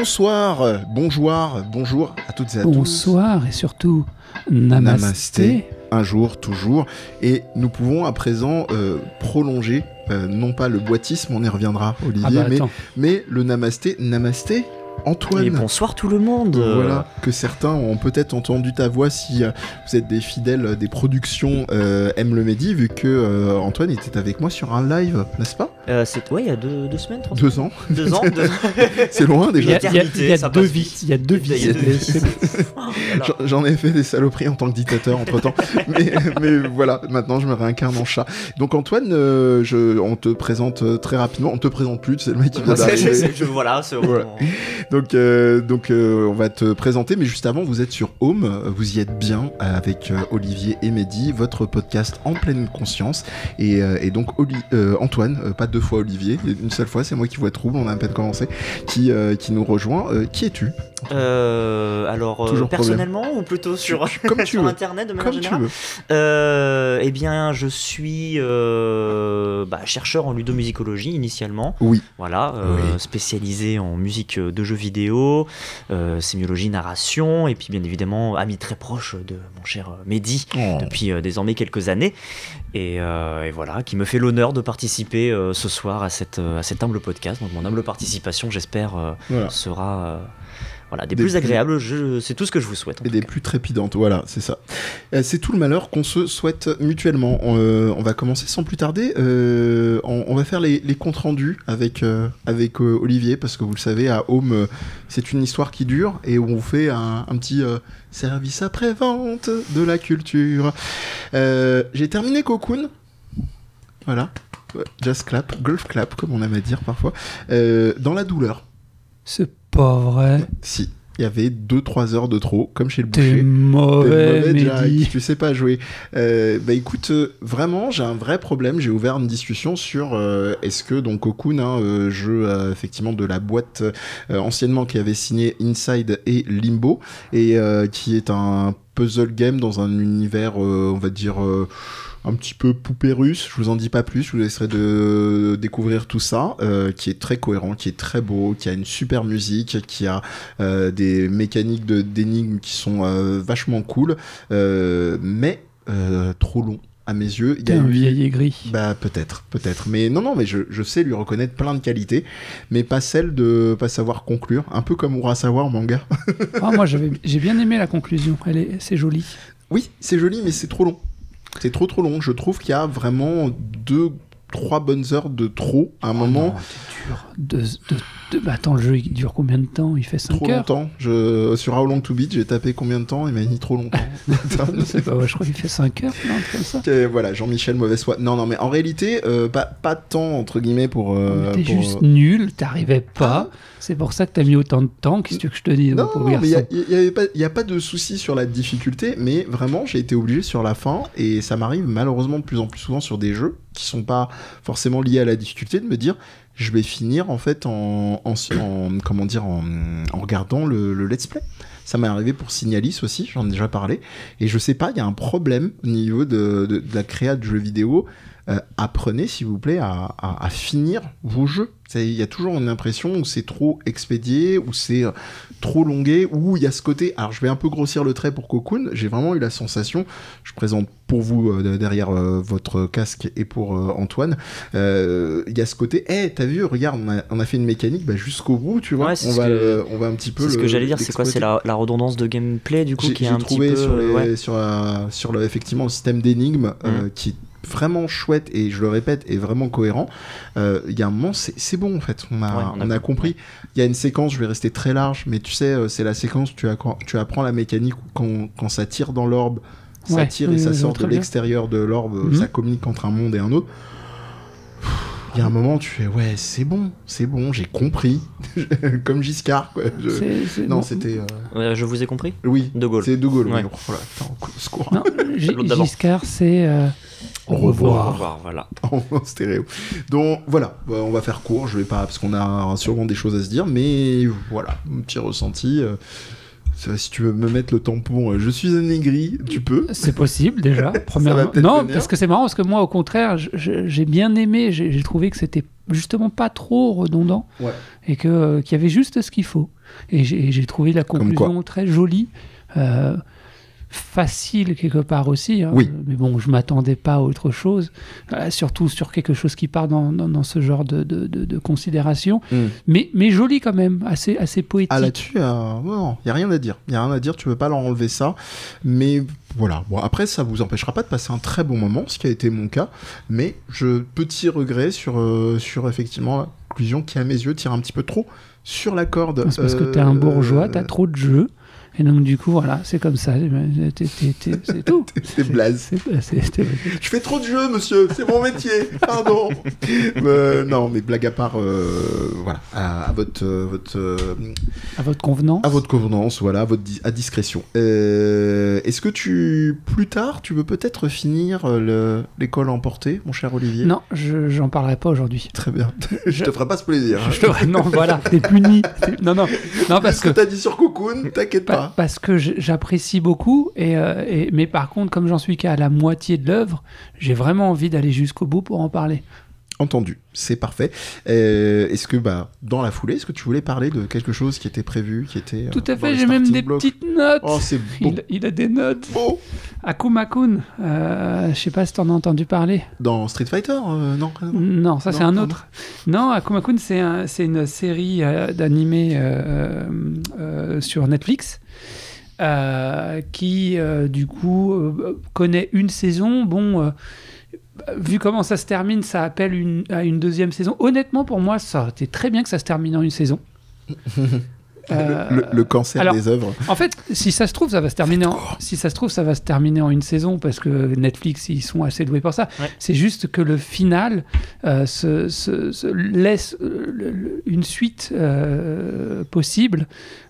bonsoir, bonjour, bonjour à toutes et à tous. Bonsoir et surtout namasté. Un jour, toujours. Et nous pouvons à présent euh, prolonger, euh, non pas le boitisme, on y reviendra, Olivier, ah bah, mais, mais le namasté. Namasté Antoine. Et bonsoir tout le monde. Voilà, que certains ont peut-être entendu ta voix si euh, vous êtes des fidèles des productions euh, M le Medi, vu que euh, Antoine était avec moi sur un live, n'est-ce pas? Euh, C'est ouais, il y a deux, deux semaines, trois Deux ans. Deux ans. c'est loin déjà. Il y a, il y a, deux vies. Il y a deux vies. J'en ai fait des saloperies en tant que dictateur entre temps, mais, mais, voilà, maintenant je me réincarne en chat. Donc Antoine, je, on te présente très rapidement. On te présente plus, c'est le mec qui vient d'arriver. Voilà, c'est voilà. Donc, euh, donc euh, on va te présenter, mais juste avant, vous êtes sur Home, vous y êtes bien avec euh, Olivier et Mehdi, votre podcast en pleine conscience. Et, donc Antoine, pas deux fois Olivier, une seule fois, c'est moi qui vois trouble, on a à peine commencé, qui nous rejoint. qui es-tu? Alors, personnellement ou plutôt sur, comme sur Internet de manière générale Eh bien, je suis bah, chercheur en ludomusicologie initialement. Oui. Voilà, spécialisé en musique de jeux vidéo, euh, sémiologie, narration, et puis bien évidemment ami très proche de mon cher euh, Mehdi oh. depuis euh, désormais quelques années. Et, voilà, qui me fait l'honneur de participer ce soir à, cette, à cet humble podcast. Donc mon humble participation, j'espère, sera voilà, des, plus agréables, c'est tout ce que je vous souhaite. Et des plus trépidantes, voilà, c'est ça. Euh, c'est tout le malheur qu'on se souhaite mutuellement. On, euh, va commencer sans plus tarder. Euh, on, va faire les, comptes rendus avec, avec Olivier, parce que vous le savez, à Home, c'est une histoire qui dure et où on fait un, petit service après-vente de la culture. J'ai terminé Cocoon. Voilà. Just clap, golf clap, comme on aime à dire parfois. dans la douleur. C'est pas vrai. Si. Il y avait 2-3 heures de trop, comme chez le boucher. T'es mauvais, mauvais Tu sais pas jouer. Euh, bah écoute, euh, vraiment, j'ai un vrai problème. J'ai ouvert une discussion sur euh, est-ce que donc Cocoon, hein, jeu effectivement de la boîte anciennement qui avait signé Inside et Limbo, et qui est un puzzle game dans un univers, on va dire un petit peu poupée russe. Je vous en dis pas plus. Je vous laisserai de découvrir tout ça, euh, qui est très cohérent, qui est très beau, qui a une super musique, qui a euh, des mécaniques de d'énigmes qui sont euh, vachement cool, mais trop long à mes yeux. Il y a un vieil aigri. Bah peut-être, peut-être. Mais non, non, mais je, je, sais lui reconnaître plein de qualités, mais pas celle de pas savoir conclure. Un peu comme Urasawa en manga. ah, moi j'ai bien aimé la conclusion. Elle est, c'est joli. Oui, c'est joli, mais c'est trop long. C'est trop trop long. Je trouve qu'il y a vraiment deux, trois bonnes heures de trop à un oh moment. Bah, attends, le jeu il dure combien de temps? Il fait 5 trop heures? Trop longtemps. Je... Sur How Long to Beat, j'ai tapé combien de temps? Il m'a dit trop longtemps. je crois qu'il fait 5 heures, non, comme ça. voilà, Jean-Michel, mauvaise foi. Non, non, mais en réalité, euh, pas, pas de temps, entre guillemets, pour. Euh, T'es juste euh, nul, t'arrivais pas. Ah. C'est pour ça que t'as mis autant de temps. Qu'est-ce que je te dis Non, mais il n'y a, pas de souci sur la difficulté, mais vraiment, j'ai été obligé sur la fin, et ça m'arrive malheureusement de plus en plus souvent sur des jeux qui sont pas forcément liés à la difficulté, de me dire je vais finir en fait en, comment dire en, regardant le, let's play. Ça m'est arrivé pour Signalis aussi, j'en ai déjà parlé. Et je sais pas, il y a un problème au niveau de, la créa de jeux vidéo. Euh, apprenez s'il vous plaît à, finir vos jeux. Il y a toujours une impression où c'est trop expédié, où c'est euh, trop longué, où il y a ce côté. Alors je vais un peu grossir le trait pour Cocoon. J'ai vraiment eu la sensation, je présente pour vous euh, derrière votre casque et pour Antoine, il y a ce côté. Eh, hey, t'as vu, regarde, on a, fait une mécanique bah, jusqu'au bout, tu vois. on, va on va un petit peu. C'est ce que j'allais dire, c'est quoi C'est la, redondance de gameplay du coup qui est un petit peu. Sur, sur, sur le, effectivement le système d'énigmes mmh. qui vraiment chouette et je le répète est vraiment cohérent euh, il y a un moment c'est bon en fait on a, on, a, compris il y a une séquence je vais rester très large mais tu sais euh, c'est la séquence où tu, tu apprends la mécanique quand, quand ça tire dans l'orbe ça tire et ça sort de l'extérieur de l'orbe mhm. ça communique entre un monde et un autre il y a un moment, tu fais ouais, c'est bon, c'est bon, j'ai compris, comme Giscard. Quoi. non, c'était. Euh, je vous ai compris? Oui. De Gaulle. C'est De Gaulle. Ouais. secours. Non, Giscard, c'est. Euh, au revoir. Au revoir, voilà. en stéréo. Donc voilà, on va faire court. Je vais pas parce qu'on a sûrement des choses à se dire, mais voilà, un petit ressenti. Euh, si tu veux me mettre le tampon, euh, je suis un aigri, tu peux. C'est possible déjà. Premièrement. Non, parce que c'est marrant, parce que moi, au contraire, j'ai bien aimé. J'ai trouvé que c'était justement pas trop redondant et que qu'il y avait juste ce qu'il faut. et j'ai trouvé la conclusion très jolie facile quelque part aussi. Hein. Oui. Mais bon, je m'attendais pas à autre chose, euh, surtout sur quelque chose qui part dans, dans, ce genre de, de, de, considération. Hmm. Mais, mais joli quand même, assez, assez poétique. Ah là-dessus, il euh, n'y a rien à dire. Il n'y a rien à dire, tu ne peux pas leur enlever ça. Mais voilà, bon, après, ça vous empêchera pas de passer un très bon moment, ce qui a été mon cas. Mais je petit regret sur, euh, sur effectivement la conclusion qui, à mes yeux, tire un petit peu trop sur la corde. C'est parce que tu es un bourgeois, tu as trop de jeux. Et donc, du coup, voilà, c'est comme ça. C'est tout. C'est blaze. Je fais trop de jeux, monsieur. C'est mon métier. Pardon. Euh, non, mais blague à part, euh, voilà, à, votre, euh, votre, à votre convenance. À votre convenance, voilà, à, votre à discrétion. Est-ce que tu, plus tard, tu veux peut-être finir l'école emportée, mon cher Olivier? Non, je j'en parlerai pas aujourd'hui. Très bien. je te ferai pas ce plaisir. Hein. non, voilà, t'es puni. Non, non, non, parce que. Que t'as dit sur Cocoon, t'inquiète pas parce que j'apprécie beaucoup, euh, et, mais par contre, comme j'en suis qu'à la moitié de l'œuvre, j'ai vraiment envie d'aller jusqu'au bout pour en parler. Entendu, c'est parfait. Euh, est-ce que, bah, dans la foulée, est-ce que tu voulais parler de quelque chose qui était prévu, qui était euh, Tout à fait, j'ai même des petites notes. Oh, c'est bon. il, a des notes. Beau. Akuma-kun, euh, je sais pas si tu en as entendu parler. Dans Street Fighter, non Non, ça c'est un autre. Non, Akuma-kun, c'est un, une série d'animés sur Netflix. qui du coup connaît une saison. Bon, vu comment ça se termine, ça appelle une, à une deuxième saison. Honnêtement, pour moi, ça aurait été très bien que ça se termine en une saison. le, cancer des œuvres. En fait, si ça se trouve, ça va se terminer. En, si ça se trouve, ça va se terminer en une saison parce que Netflix, ils sont assez doués pour ça. C'est juste que le final euh, se, laisse euh, une suite euh, possible,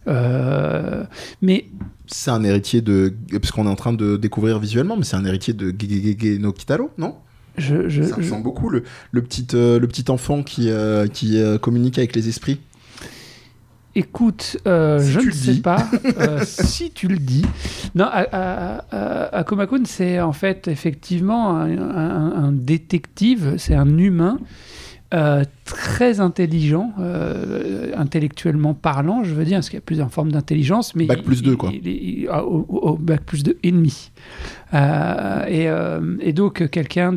mais c'est un héritier de parce qu'on est en train de découvrir visuellement, mais c'est un héritier de Gegege no Kitaro, non je, ça ressemble beaucoup le, le petit le petit enfant qui qui communique avec les esprits. Écoute, euh, je ne sais pas euh, si tu le dis. Non, Akumakun, c'est en fait effectivement un, détective, c'est un humain euh, très intelligent, intellectuellement parlant, je veux dire, parce qu'il y a plusieurs formes d'intelligence. mais Bac plus 2, quoi. au, bac plus 2 et demi. Et, et, donc, quelqu'un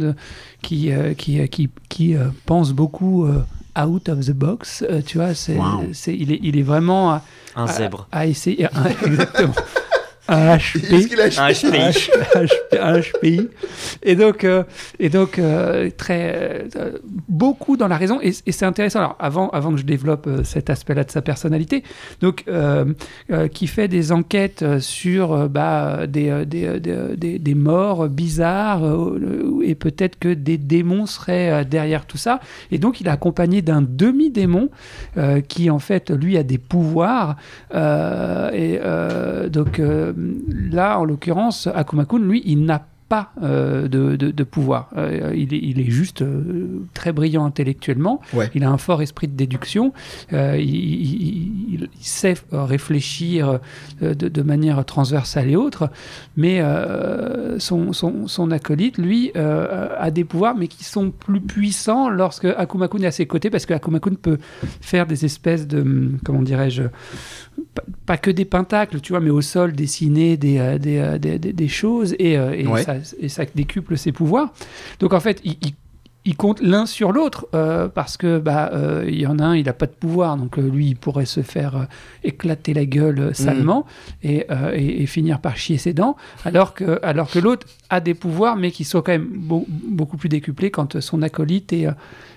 qui, qui, qui, qui pense beaucoup out of the box, euh, tu vois, c'est, c'est, il, est, il est vraiment un zèbre. À, essayer, exactement. Un HPI. Un HPI. Et donc, euh, et donc euh, très, euh, beaucoup dans la raison. Et, c'est intéressant. Alors, avant, avant que je développe cet aspect-là de sa personnalité, donc, qui fait des enquêtes sur bah, des, des, des, des, morts bizarres et peut-être que des démons seraient derrière tout ça. Et donc, il est accompagné d'un demi-démon qui, en fait, lui, a des pouvoirs. et donc, là, en l'occurrence, Akumakun, lui, il n'a pas euh, de, pouvoir. Euh, il, est, il, est, juste euh, très brillant intellectuellement. Il a un fort esprit de déduction. Il, sait réfléchir de, manière transversale et autre. Mais son, son, son, acolyte, lui, a des pouvoirs, mais qui sont plus puissants lorsque Akumakun est à ses côtés, parce que Akumakun peut faire des espèces de, comment dirais-je, pas que des pentacles, tu vois, mais au sol dessiner des, euh, euh, des, des, des, choses et, euh, et, ça, et, ça, décuple ses pouvoirs. Donc en fait, il, il, compte l'un sur l'autre parce que bah il y en a un, il n'a pas de pouvoir, donc lui il pourrait se faire éclater la gueule salement mm. et, et, finir par chier ses dents, alors que alors que l'autre a des pouvoirs mais qui sont quand même beaucoup plus décuplés quand son acolyte est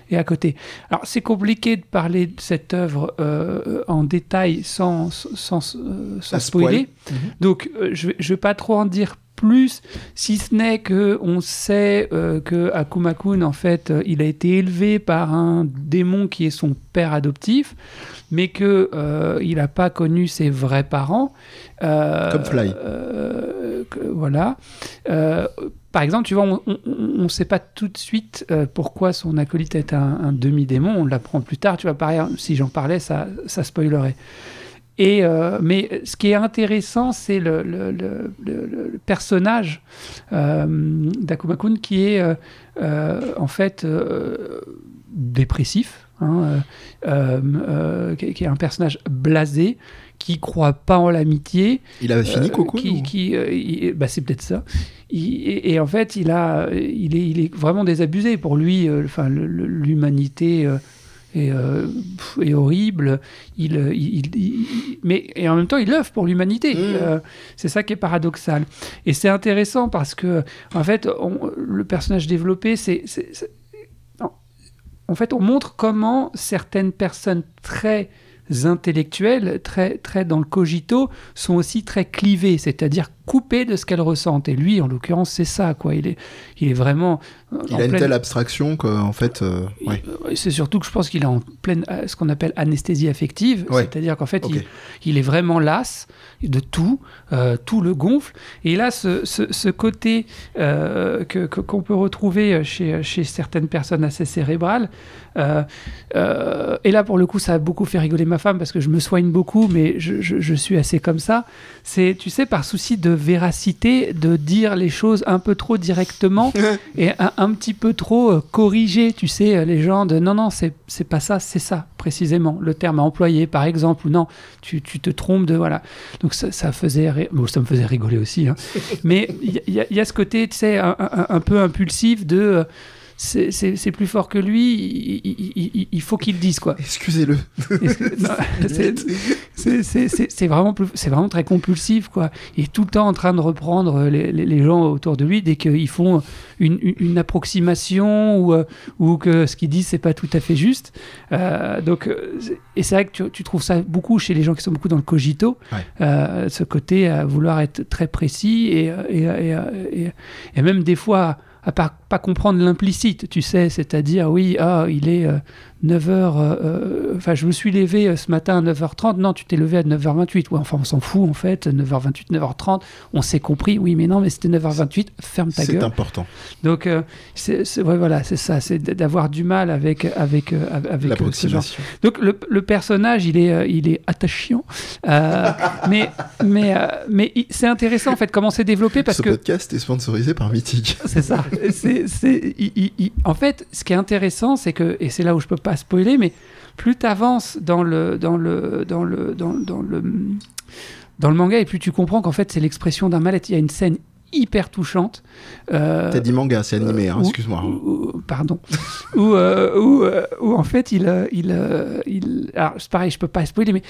et à côté. Alors c'est compliqué de parler de cette œuvre euh, en détail sans, sans, euh, spoiler. Mhm. Donc euh, je ne vais pas trop en dire plus, si ce n'est que on sait que Akumakun, en fait, il a été élevé par un démon qui est son père adoptif, mais que il n'a pas connu ses vrais parents. Comme Fly. voilà par exemple, tu vois, on ne sait pas tout de suite euh, pourquoi son acolyte est un, demi-démon. On l'apprend plus tard. Tu vois, pareil, si j'en parlais, ça, ça spoilerait. Et, euh, mais ce qui est intéressant, c'est le, le, personnage euh, d'Akumakun qui est euh, en fait dépressif, hein, qui, est un personnage blasé, qui croit pas en l'amitié. Il avait fini Coco qui, qui bah, C'est peut-être ça. et, en fait, il, a, il, est, il est vraiment désabusé. Pour lui, enfin, l'humanité est, euh, horrible. Il, il, mais et en même temps, il œuvre pour l'humanité. Mmh. Euh, c'est ça qui est paradoxal. Et c'est intéressant parce que, en fait, le personnage développé, c'est. En fait, on montre comment certaines personnes très intellectuelles, très, très dans le cogito, sont aussi très clivées, c'est-à-dire coupées de ce qu'elles ressentent. Et lui, en l'occurrence, c'est ça, quoi. Il est, il est vraiment. Euh, il a une telle abstraction qu'en fait. Euh, c'est surtout que je pense qu'il est en pleine, euh, ce qu'on appelle anesthésie affective, c'est-à-dire qu'en fait, il, il, est vraiment las de tout, tout le gonfle. Et là, ce, ce, côté que qu'on peut retrouver chez, chez certaines personnes assez cérébrales, et là, pour le coup, ça a beaucoup fait rigoler ma femme parce que je me soigne beaucoup, mais je, je suis assez comme ça. C'est, tu sais, par souci de véracité de dire les choses un peu trop directement et un, petit peu trop euh, corrigé. Tu sais, les gens de non, non, c'est pas ça, c'est ça, précisément. Le terme à employer, par exemple, ou non, tu, tu te trompes de. Voilà. Donc ça, ça faisait. Bon, ça me faisait rigoler aussi. Hein. Mais il y, y, a ce côté, tu sais, un, un, peu impulsif de. Euh, c'est plus fort que lui, il, faut qu'il le dise quoi. Excusez-le. c'est vraiment, vraiment très compulsif quoi. Il est tout le temps en train de reprendre les, les, gens autour de lui dès qu'ils font une, une, approximation ou, euh, ou que ce qu'ils disent c'est pas tout à fait juste. Euh, donc, euh, et c'est vrai que tu, tu, trouves ça beaucoup chez les gens qui sont beaucoup dans le cogito, ce côté à vouloir être très précis et, et, et, et même des fois à pas, pas comprendre l'implicite, tu sais, c'est-à-dire, oui, ah, il est 9h, euh, euh, enfin, je me suis levé euh, ce matin à 9h30, non, tu t'es levé à 9h28, ouais, enfin, on s'en fout, en fait, 9h28, 9h30, on s'est compris, oui, mais non, mais c'était 9h28, ferme ta gueule. C'est important. Donc, c'est, ouais, voilà, c'est ça, c'est d'avoir du mal avec, avec, avec ce genre. Donc, le, le, personnage, il est, il est attachant, mais, mais, mais c'est intéressant, en fait, comment c'est développé, parce ce que... Ce podcast est sponsorisé par Mythique. C'est ça. c'est, en fait, ce qui est intéressant, c'est que, et c'est là où je peux pas spoiler, mais plus tu avances dans le, dans, le, dans, le, dans, le, dans le manga, et plus tu comprends qu'en fait, c'est l'expression d'un mal-être. Il y a une scène hyper touchante. Euh, T'as dit manga, c'est animé, hein, excuse-moi. Pardon. où, euh, où, en fait, il, il, il alors c'est pareil, je peux pas spoiler, mais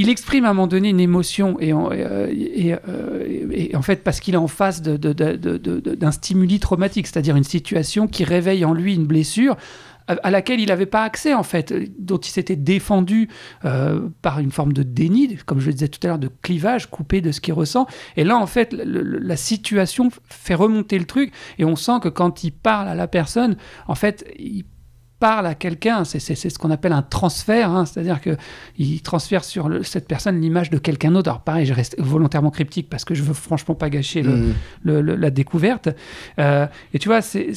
il exprime à un moment donné une émotion et en, euh, euh, et, en fait parce qu'il est en face d'un de, stimuli traumatique, c'est-à-dire une situation qui réveille en lui une blessure à laquelle il n'avait pas accès en fait, dont il s'était défendu euh, par une forme de déni, comme je le disais tout à l'heure, de clivage coupé de ce qu'il ressent. Et là en fait, la situation fait remonter le truc et on sent que quand il parle à la personne, en fait, il parle à quelqu'un, c'est ce qu'on appelle un transfert, hein. c'est-à-dire qu'il transfère sur cette personne l'image de quelqu'un d'autre. Alors pareil, je reste volontairement cryptique parce que je veux franchement pas gâcher le, mm. la découverte. Euh, et tu vois, c'est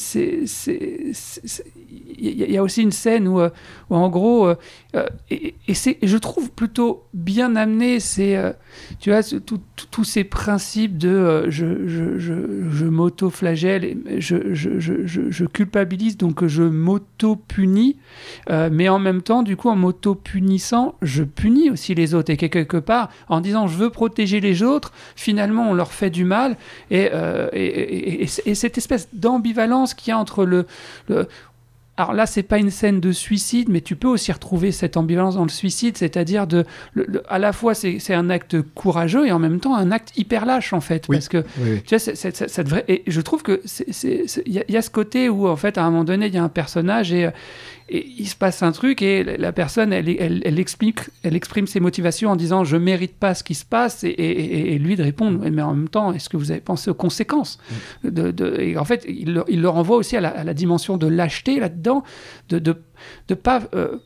il y, a aussi une scène où, euh, où en gros, euh, et, et c'est, je trouve plutôt bien amené, c'est, tu vois, tous ces principes de je, je, je, je m'auto-flagelle, je, je, je, je, culpabilise, donc je m'auto punis, euh, mais en même temps, du coup, en m'auto-punissant, je punis aussi les autres. Et quelque part, en disant je veux protéger les autres, finalement, on leur fait du mal. Et, euh, et, cette espèce d'ambivalence qu'il y a entre le, le alors là, c'est pas une scène de suicide, mais tu peux aussi retrouver cette ambivalence dans le suicide, c'est-à-dire de, à la fois c'est un acte courageux et en même temps un acte hyper lâche en fait, parce que tu vois, ça devrait. Et je trouve que il y, a ce côté où en fait à un moment donné il y a un personnage et, et il se passe un truc et la personne, elle, elle, explique, elle exprime ses motivations en disant je mérite pas ce qui se passe et, lui de répondre mais en même temps est-ce que vous avez pensé aux conséquences mm. de, et en fait il, il le renvoie aussi à la, dimension de lâcheté là-dedans de de, de pas euh,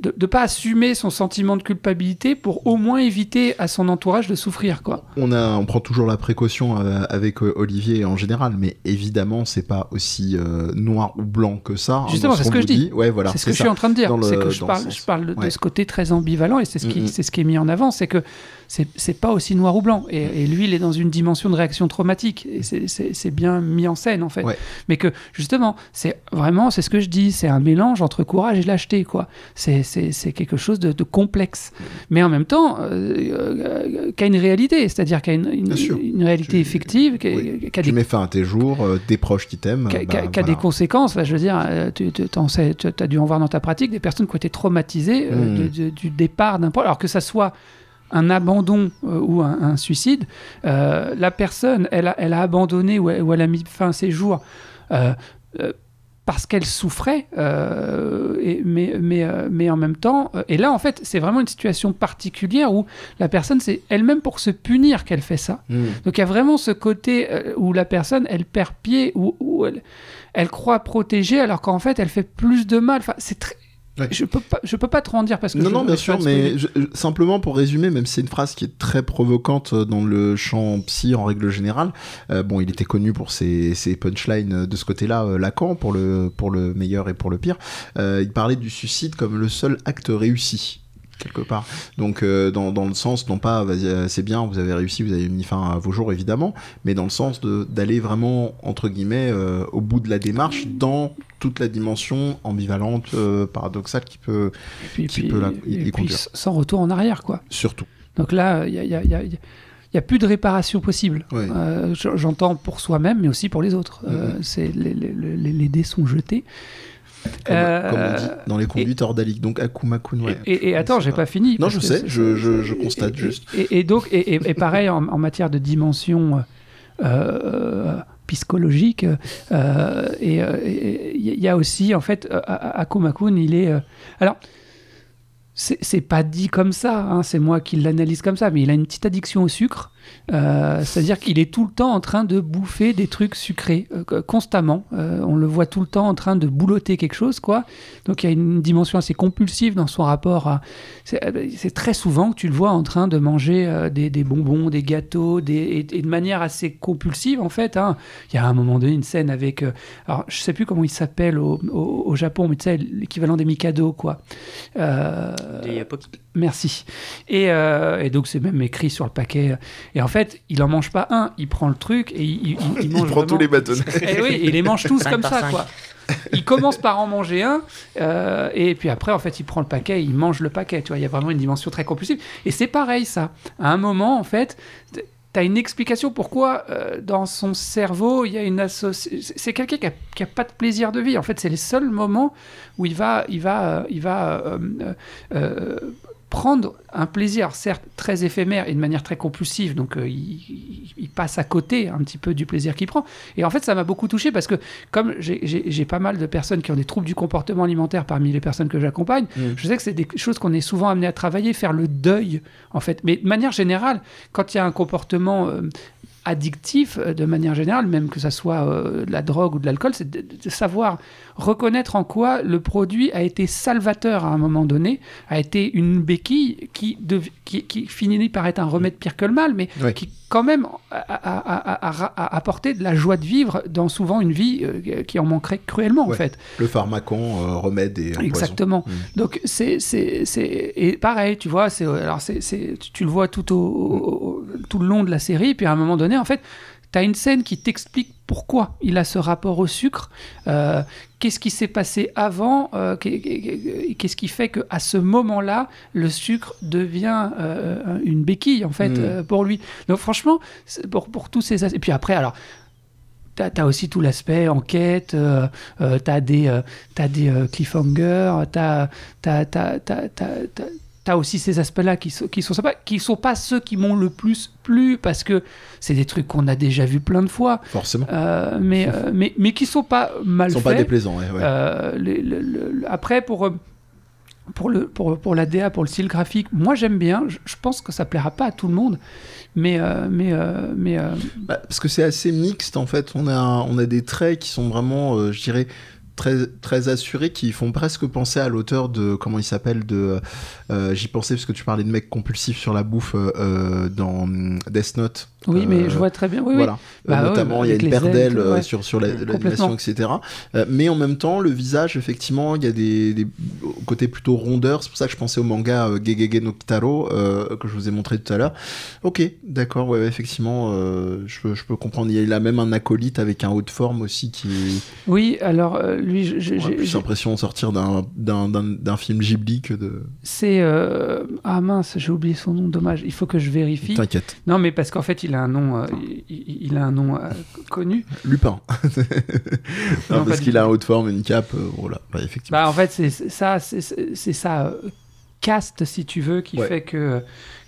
de ne pas assumer son sentiment de culpabilité pour au moins éviter à son entourage de souffrir quoi. On a on prend toujours la précaution euh, avec euh, Olivier en général mais évidemment c'est pas aussi euh, noir ou blanc que ça. Hein, Justement, c'est ce que je dis. Ouais, voilà, c'est ce que je suis en train de dire, c'est que je parle, je parle de ce côté très ambivalent et c'est ce qui c'est ce qui est mis en avant, c'est que c'est pas aussi noir ou blanc. Et, lui, il est dans une dimension de réaction traumatique. Et c'est bien mis en scène, en fait. Mais que, justement, c'est vraiment, c'est ce que je dis, c'est un mélange entre courage et lâcheté, quoi. C'est quelque chose de, complexe. Mais en même temps, euh, euh, qui a une réalité, c'est-à-dire qui a une, une, réalité effective. Qui, tu mets fin à tes jours, euh, des proches qui t'aiment. Qui, a, bah, des conséquences. je veux dire, tu, as dû en voir dans ta pratique des personnes qui ont été traumatisées mmh. du départ d'un alors que ça soit un abandon euh, ou un, suicide, euh, la personne, elle a, elle a abandonné ou elle, a mis fin à ses jours euh, parce qu'elle souffrait, et, mais, mais, mais en même temps, et là en fait c'est vraiment une situation particulière où la personne c'est elle-même pour se punir qu'elle fait ça. Hmm. Donc il y a vraiment ce côté où la personne elle perd pied, ou elle, elle croit protéger alors qu'en fait elle fait plus de mal. Enfin, c'est très je peux pas, je peux pas trop en dire parce que non, non, bien sûr, mais simplement pour résumer, même si c'est une phrase qui est très provocante euh, dans le champ psy en règle générale. Euh, bon, il était connu pour ses, ses punchlines de ce côté-là, euh, Lacan pour le pour le meilleur et pour le pire. il parlait du suicide comme le seul acte réussi quelque part. Donc euh, dans, dans, le sens, non pas euh, c'est bien, vous avez réussi, vous avez mis fin à vos jours évidemment, mais dans le sens d'aller vraiment, entre guillemets, euh, au bout de la démarche dans toute la dimension ambivalente, paradoxale qui peut, qui peut la, et puis sans retour en arrière, quoi. Surtout. Donc là, il y a, y a, y a n'y a plus de réparation possible. J'entends pour soi-même, mais aussi pour les autres. c'est les, les, les, dés sont jetés. Comme, on dit dans les conduites d'Alik, donc Akumakun. Ouais, et, et, attends, j'ai pas fini. Non, je sais, je, je, constate juste. Et, donc, et, pareil en, matière de dimension euh, euh psychologique, euh, et il y a aussi, en fait, Akumakun, il est. alors, c'est pas dit comme ça, hein, c'est moi qui l'analyse comme ça, mais il a une petite addiction au sucre. Euh, c'est-à-dire qu'il est tout le temps en train de bouffer des trucs sucrés, euh, constamment. Euh, on le voit tout le temps en train de boulotter quelque chose, quoi. Donc il y a une dimension assez compulsive dans son rapport à. C'est très souvent que tu le vois en train de manger des, bonbons, des gâteaux, et, de manière assez compulsive, en fait. Hein. Il y a à un moment donné une scène avec. alors je sais plus comment il s'appelle au, Japon, mais tu sais, l'équivalent des Mikado, quoi. Des Merci. Et, et donc c'est même écrit sur le paquet. Et en fait, il en mange pas un, il prend le truc et il, il, mange. il prend tous les bâtonnets. Et oui, il les mange tous comme ça, quoi. Il commence par en manger un, euh, et puis après, en fait, il prend le paquet, il mange le paquet. Tu vois, il y a vraiment une dimension très compulsive. Et c'est pareil, ça. À un moment, en fait, tu as une explication pourquoi euh, dans son cerveau il y a une association. C'est quelqu'un qui a, pas de plaisir de vie. En fait, c'est les seuls moments où il va, il va, euh, il va prendre un plaisir, certes très éphémère et de manière très compulsive, donc euh, il, passe à côté un petit peu du plaisir qu'il prend. Et en fait, ça m'a beaucoup touché parce que comme j'ai pas mal de personnes qui ont des troubles du comportement alimentaire parmi les personnes que j'accompagne, mm. je sais que c'est des choses qu'on est souvent amené à travailler, faire le deuil, en fait. Mais de manière générale, quand il y a un comportement euh, addictif euh, de manière générale, même que ça soit de la drogue ou de l'alcool, c'est de, savoir reconnaître en quoi le produit a été salvateur à un moment donné, a été une béquille qui, qui, finit par être un remède pire que le mal, mais qui quand même a, apporté de la joie de vivre dans souvent une vie euh, qui en manquerait cruellement en fait. Le pharmacon, euh, remède et Exactement. Mm. Donc c'est et pareil, tu vois, c'est alors c'est tu le vois tout au, tout le long de la série, puis à un moment donné en fait tu as une scène qui t'explique pourquoi il a ce rapport au sucre, euh, qu'est-ce qui s'est passé avant, euh, qu'est-ce qui fait qu'à ce moment-là, le sucre devient euh, une béquille, en fait, hmm. pour lui. Donc franchement, pour, pour tous ces... Et puis après, alors... Tu as, aussi tout l'aspect enquête, tu as des, as des cliffhangers, tu as, tu as aussi ces aspects-là qui, sont, qui sont sympas, qui sont pas ceux qui m'ont le plus plu parce que c'est des trucs qu'on a déjà vu plein de fois. Forcément. Euh, mais, euh, mais, mais qui sont pas mal. Ils sont pas déplaisants, ouais. Euh, après, pour, pour, le, pour, pour la DA, pour le style graphique, moi j'aime bien. Je, pense que ça plaira pas à tout le monde. Mais. mais, mais bah, parce que c'est assez mixte en fait. On a, on a des traits qui sont vraiment, je dirais très, très assurés qui font presque penser à l'auteur de. Comment il s'appelle de J'y pensais parce que tu parlais de mecs compulsifs sur la bouffe dans Death Note. Oui, mais je vois très bien. Oui, voilà. Bah notamment, il y a une paire d'ailes sur, sur l'animation, etc. mais en même temps, le visage, effectivement, il y a des, des côtés plutôt rondeurs. C'est pour ça que je pensais au manga Gegege no Kitaro que je vous ai montré tout à l'heure. Ok, d'accord, ouais, effectivement, je, peux, je peux comprendre. Il y a même un acolyte avec un haut de forme aussi qui. Oui, alors euh, lui, j'ai plus l'impression de sortir d'un film Ghibli que de. C'est euh, ah mince, j'ai oublié son nom, dommage. Il faut que je vérifie. T'inquiète. Non, mais parce qu'en fait, il a un nom, euh, il, a un nom connu. Lupin. parce qu'il a un haut de forme, une cape, voilà, bah, effectivement. Bah, en fait, c'est ça, c'est ça cast, si tu veux, qui fait que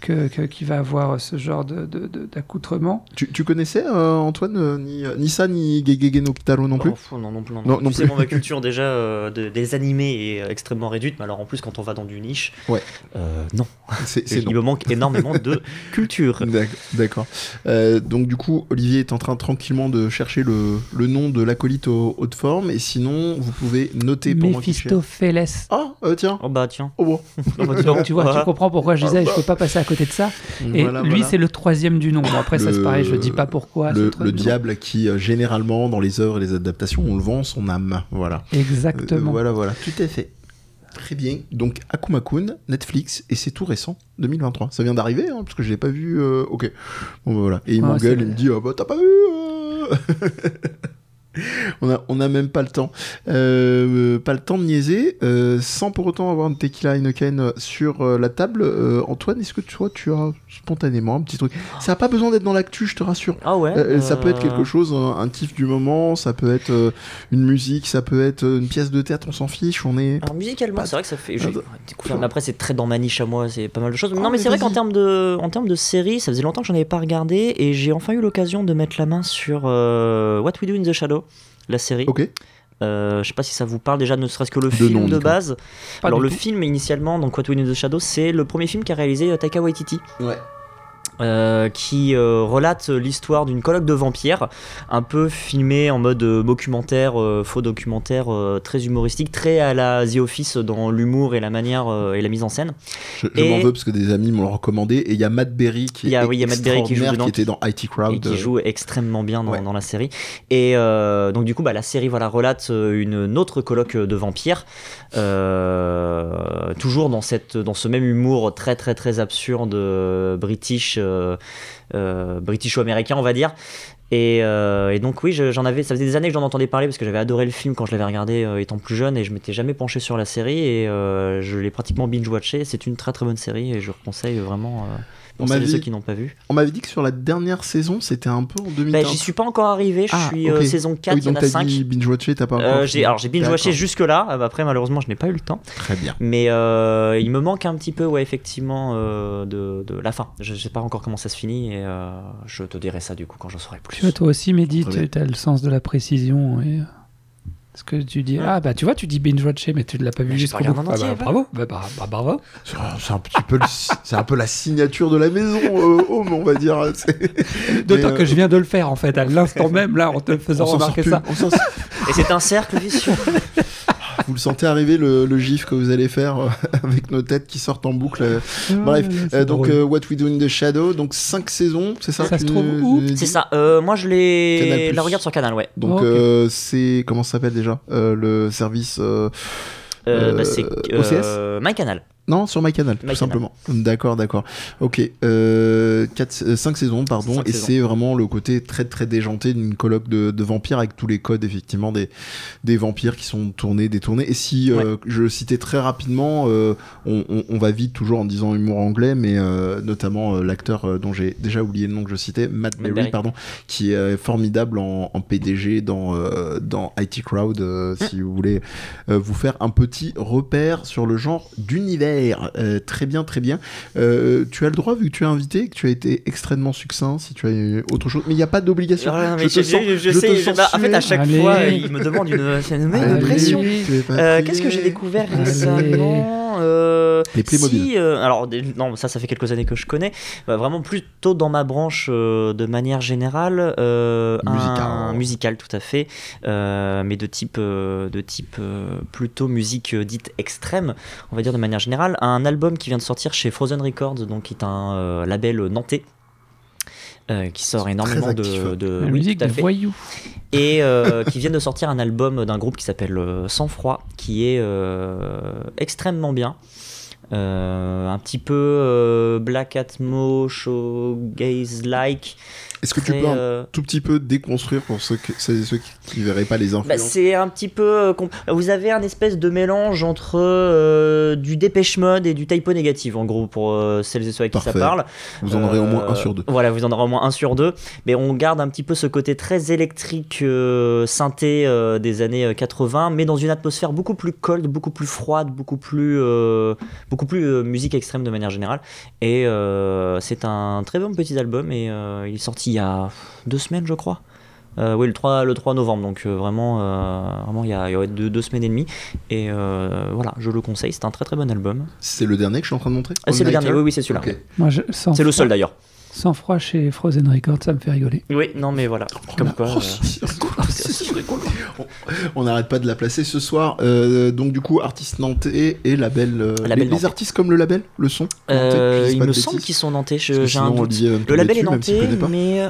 que, qui va avoir ce genre d'accoutrement. De, tu, connaissais euh, Antoine euh, ni, euh, ni, ça ni Gegege no Kitaro non plus? Oh, Non, non plus. Non, non, plus. ma culture déjà des animés est extrêmement réduite, mais alors en plus quand on va dans du niche, ouais. non. Il me manque énormément de culture. D'accord. donc du coup, Olivier est en train tranquillement de chercher le, le nom de l'acolyte haute forme, et sinon vous pouvez noter pour Mephistopheles. Ah tiens. Oh bah tiens. Oh bon. donc tu vois, tu comprends pourquoi je disais, je peux pas passer à côté de ça. Et lui, c'est le troisième du nom. après, ça c'est pareil, je dis pas pourquoi. Le, le diable qui, euh, généralement, dans les œuvres et les adaptations, on le vend son âme. Voilà. Exactement. Euh, voilà, voilà. Tout à fait. Très bien. Donc Akuma-kun, Netflix, et c'est tout récent, 2023. Ça vient d'arriver, hein, parce que je l'ai pas vu. Euh, ok. Bon, bah, voilà. Et il m'engueule, il me dit, oh, bah t'as pas vu on a, on a même pas le temps. Euh, pas le temps de niaiser, euh, sans pour autant avoir une tequila Heineken sur euh, la table. Antoine, est-ce que tu vois, tu as spontanément un petit truc? Ça n'a pas besoin d'être dans l'actu, je te rassure. Ah ouais? Ça peut être quelque chose, un, kiff du moment, ça peut être une musique, ça peut être une pièce de théâtre, on s'en fiche, on est... Alors musicalement, c'est vrai que ça fait... après, c'est très dans ma niche à moi, c'est pas mal de choses. Ah, non, mais, c'est vrai qu'en termes de, en termes de série, ça faisait longtemps que j'en avais pas regardé, et j'ai enfin eu l'occasion de mettre la main sur What We Do in the Shadow la série. Ok. Euh, je sais pas si ça vous parle déjà, ne serait-ce que le film de base. Alors le film initialement, donc What We Know the Shadow, c'est le premier film qu'a réalisé euh, Taika Waititi. Ouais. Euh, qui euh, relate l'histoire d'une colloque de vampires, un peu filmé en mode euh, documentaire, faux documentaire, très humoristique, très à la The Office dans l'humour et la manière et la mise en scène. Je, m'en veux parce que des amis m'ont recommandé et il y a Matt Berry qui, est oui, y a Matt Berry qui, joue qui était dans IT Crowd et qui joue extrêmement bien dans, dans la série. Et donc du coup, bah, la série voilà relate une, autre colloque de vampires, toujours dans cette dans ce même humour très très très absurde british british-américain, on va dire. Euh, et, donc oui, j'en avais, ça faisait des années que j'en entendais parler parce que j'avais adoré le film quand je l'avais regardé étant plus jeune et je m'étais jamais penché sur la série et je l'ai pratiquement binge-watché. C'est une très très bonne série et je conseille vraiment on ceux qui n'ont pas vu. On m'avait dit que sur la dernière saison, c'était un peu en 2015. Bah, J'y suis pas encore arrivé, je ah, suis euh, saison 4, oui, donc il y en a 5. binge-watché, t'as pas euh, Alors j'ai binge-watché jusque-là, euh, après malheureusement je n'ai pas eu le temps. Très bien. Mais il me manque un petit peu, ouais, effectivement, de, de, la fin. Je sais pas encore comment ça se finit et je te dirai ça du coup quand j'en saurai plus. Tu vois, toi aussi, Mehdi, tu as le sens de la précision et ce que tu dis, ah bah tu vois, tu dis binge watcher, mais tu ne l'as pas vu jusqu'au bout. Ah, bah, bravo, bah, bah, bah, bravo. C'est un petit peu, c'est un peu la signature de la maison, euh, home, on va dire. D'autant que je viens de le faire en fait, à l'instant même là, en te faisant remarquer ça. Et c'est un cercle vicieux. vous le sentez arriver le, gif que vous allez faire euh, avec nos têtes qui sortent en boucle. Euh. Bref, euh, donc What We Do in the Shadow, donc 5 saisons, c'est ça Ça se trouve où C'est ça. moi, je l'ai la regarde sur Canal, ouais. Donc c'est comment ça s'appelle déjà le service bah, c'est OCS MyCanal. Non, sur MyCanal, tout simplement. D'accord, d'accord. Ok. Euh, 5 euh, saisons, pardon. et c'est vraiment le côté très, très déjanté d'une colloque de, vampires avec tous les codes, effectivement, des, des vampires qui sont tournés, détournés. Et si euh, je citais très rapidement, euh, on, on, va vite toujours en disant humour anglais, mais notamment l'acteur dont j'ai déjà oublié le nom que je citais, Matt, Berry, pardon, qui est formidable en, en PDG dans, dans IT Crowd, si vous voulez vous faire un petit repère sur le genre d'univers. Euh, très bien, très bien. Euh, tu as le droit, vu que tu es invité, que tu as été extrêmement succinct, si tu as autre chose. Mais il n'y a pas d'obligation. Ah, je, sais, en fait, à chaque fois, il me demande une, une, pression. Euh, qu'est-ce que j'ai découvert récemment? Les Playmobil. alors non, ça, ça fait quelques années que je connais. Bah, vraiment plutôt dans ma branche de manière générale. musical. Un, musical, tout à fait, mais de type de type plutôt musique dite extrême, on va dire de manière générale. Un album qui vient de sortir chez Frozen Records, donc qui est un label nantais. Euh, qui sort énormément de, de musique de voyous. Et euh, qui vient de sortir un album d'un groupe qui s'appelle euh, Sans Froid qui est extrêmement bien. Un petit peu Black Atmo, Showgaze like est-ce que tu peux un euh, tout petit peu déconstruire pour ceux, ceux qui ne verraient pas les bah, influences C'est un petit peu. Euh, vous avez un espèce de mélange entre euh, du dépêche mode et du typo négatif, en gros, pour celles et ceux à qui ça parle. Vous en aurez au moins un sur deux. Voilà, vous en aurez au moins un sur deux. Mais on garde un petit peu ce côté très électrique, synthé des années 80, mais dans une atmosphère beaucoup plus cold, beaucoup plus froide, beaucoup plus, beaucoup plus musique extrême de manière générale. Et c'est un très bon petit album et il est sorti y a deux semaines, je crois. Euh, oui, le 3, le 3 novembre, donc euh, vraiment, euh, vraiment il y a, il y a deux, deux, semaines et demie. Et voilà, je le conseille, c'est un très très bon album. C'est le dernier que je suis en train de montrer C'est le dernier, oui, oui, c'est celui-là. C'est le seul d'ailleurs. Sans froid chez Frozen Records, ça me fait rigoler. Oui, non mais voilà. Comme quoi. on n'arrête pas de la placer ce soir. Euh, donc du coup, artiste nantais et label. Euh, label les, artistes comme le label, le son. Euh, il me semble qu'ils sont nantais. J'ai un doute. le label est nantais, mais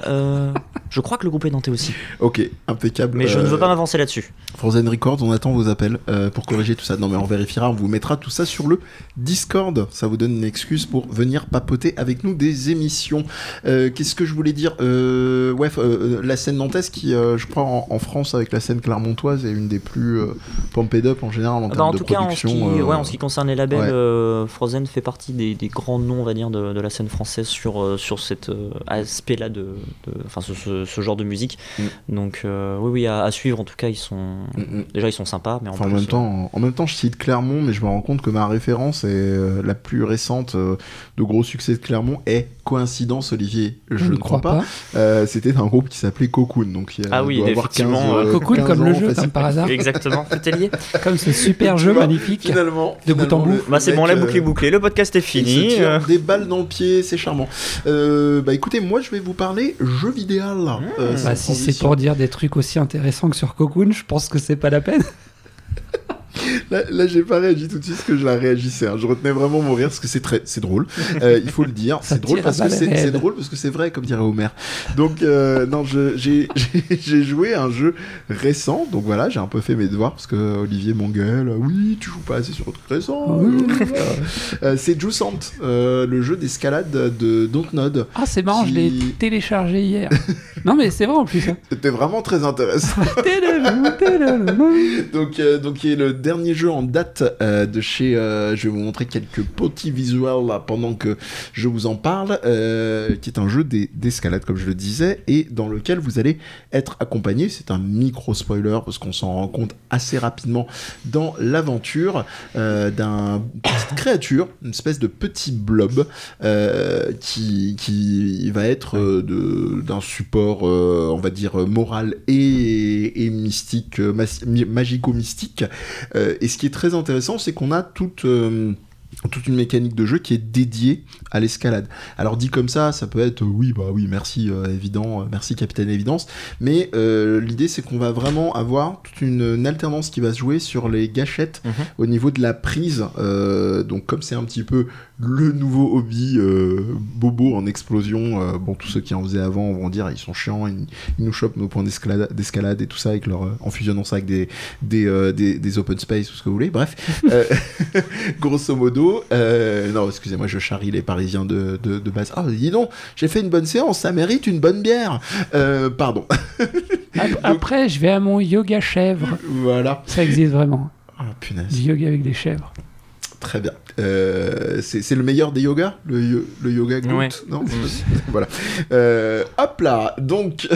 je crois que le groupe est nantais aussi. Ok, impeccable. Mais je ne veux pas m'avancer là-dessus. Frozen Records, on attend vos appels pour corriger tout ça. Non mais on vérifiera, on vous mettra tout ça sur le Discord. Ça vous donne une excuse pour venir papoter avec nous des émissions. Euh, qu'est-ce que je voulais dire euh, Ouais, euh, la scène nantaise qui, je crois, en, France avec la scène clermontoise est une des plus pumped up en général en bah, termes de production. En, ce qui, ouais, en ce qui concerne les labels, Frozen fait partie des, grands noms, on va dire, de, la scène française sur, sur cet aspect-là, de, enfin, ce, genre de musique. Mm. Donc, oui, oui, à, suivre. En tout cas, ils sont mm, mm. déjà ils sont sympas, mais en, même temps, en même temps, je cite Clermont, mais je me rends compte que ma référence est la plus récente de gros succès de Clermont est coïncidence Olivier Je, ne crois, pas. Euh, c'était un groupe qui s'appelait Cocoon. Donc il ah oui, effectivement. Euh, Cocoon comme le jeu, comme par hasard. Exactement, c'était lié. Comme ce super jeu magnifique. Finalement. De bout en bout. Bah, c'est bon, la boucle est bouclée. Le podcast est fini. Des balles dans le pied, c'est charmant. Euh, bah écoutez, moi je vais vous parler jeu vidéo. Mmh. Bah, si c'est pour dire des trucs aussi intéressants que sur Cocoon, je pense que c'est pas la peine. Là, j'ai pas réagi tout de suite parce que je la réagissais. Hein. Je retenais vraiment mon rire parce que c'est très, c'est drôle. Euh, il faut le dire. C'est drôle parce que c'est, drôle parce que c'est vrai, comme dirait Homer. Donc euh, non, j'ai, joué un jeu récent. Donc voilà, j'ai un peu fait mes devoirs parce que Olivier m'engueule. Oui, tu joues pas assez sur un truc récent. euh, c'est Juicant, le jeu d'escalade de Dontnod. Ah, c'est marrant, je l'ai téléchargé hier. non mais c'est vrai en plus. Hein. C'était vraiment très intéressant. donc donc il est le dernier jeu en date euh, de chez. Euh, je vais vous montrer quelques petits visuels pendant que je vous en parle, euh, qui est un jeu d'escalade, comme je le disais, et dans lequel vous allez être accompagné. C'est un micro spoiler parce qu'on s'en rend compte assez rapidement dans l'aventure d'un petite créature, une espèce de petit blob qui, qui va être d'un support, on va dire, moral et, et mystique, magico-mystique et ce qui est très intéressant, c'est qu'on a toute euh, toute une mécanique de jeu qui est dédiée à l'escalade. Alors dit comme ça, ça peut être oui bah oui merci euh, évident, merci capitaine évidence, mais l'idée c'est qu'on va vraiment avoir toute une, alternance qui va se jouer sur les gâchettes mhm. au niveau de la prise. donc comme c'est un petit peu le nouveau hobby euh, bobo en explosion. Euh, bon, tous ceux qui en faisaient avant vont dire ils sont chiants, ils, nous chopent nos points d'escalade et tout ça avec leur, euh, en fusionnant ça avec des, des, des, open space ou ce que vous voulez. Bref, grosso modo, non, excusez-moi, je charrie les Parisiens de, de, base. Ah, dis donc, j'ai fait une bonne séance, ça mérite une bonne bière. pardon. Après, je vais à mon yoga chèvre. Voilà. Ça existe vraiment. Ah, punaise. yoga avec des chèvres. Très bien. Euh, c'est le meilleur des yogas? Le, le, yoga glute Non? Voilà. Euh, hop là Donc,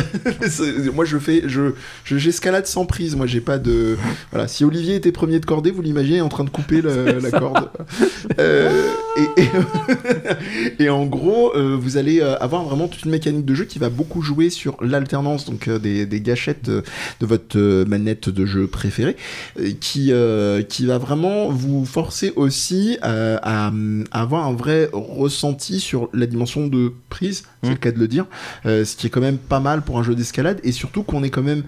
moi je fais. Je J'escalade sans prise. Moi j'ai pas de. Voilà. Si Olivier était premier de cordée, vous l'imaginez en train de couper la corde. Euh, et, et, en gros, vous allez avoir vraiment toute une mécanique de jeu qui va beaucoup jouer sur l'alternance donc des, des, gâchettes de, de votre manette de jeu préférée, qui, qui va vraiment vous forcer aussi aussi à, avoir un vrai ressenti sur la dimension de prise, c'est mmh. le cas de le dire, ce qui est quand même pas mal pour un jeu d'escalade, et surtout qu'on est quand même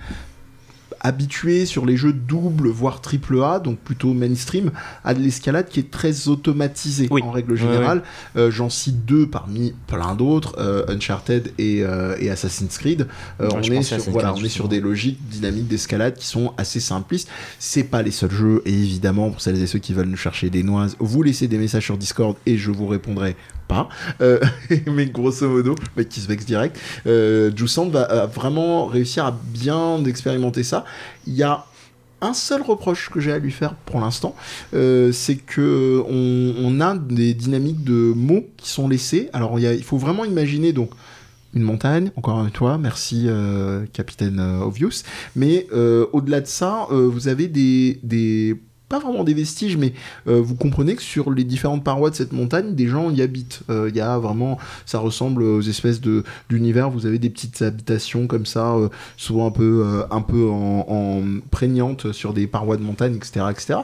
habitué sur les jeux double, voire triple A, donc plutôt mainstream, à de l'escalade qui est très automatisée en règle générale. Euh, j'en cite deux parmi plein d'autres, euh, Uncharted euh, et, Assassin's Creed. on, est sur, voilà, on est sur des logiques dynamiques d'escalade qui sont assez simplistes. C'est pas les seuls jeux, et évidemment, pour celles et ceux qui veulent nous chercher des noises, vous laissez des messages sur Discord et je vous répondrai pas. mais grosso modo, qui se vexe direct, euh, va, vraiment réussir à bien expérimenter ça. Il y a un seul reproche que j'ai à lui faire pour l'instant, euh, c'est que on, a des dynamiques de mots qui sont laissés. Alors il, faut vraiment imaginer donc une montagne, encore une fois, merci euh, capitaine euh, Obvious. Mais au-delà de ça, vous avez des, des pas vraiment des vestiges, mais euh, vous comprenez que sur les différentes parois de cette montagne, des gens y habitent. Euh, il y a vraiment, ça ressemble aux espèces de d'univers. Vous avez des petites habitations comme ça, euh, souvent un peu, un peu en, en prégnantes sur des parois de montagne, etc., etc.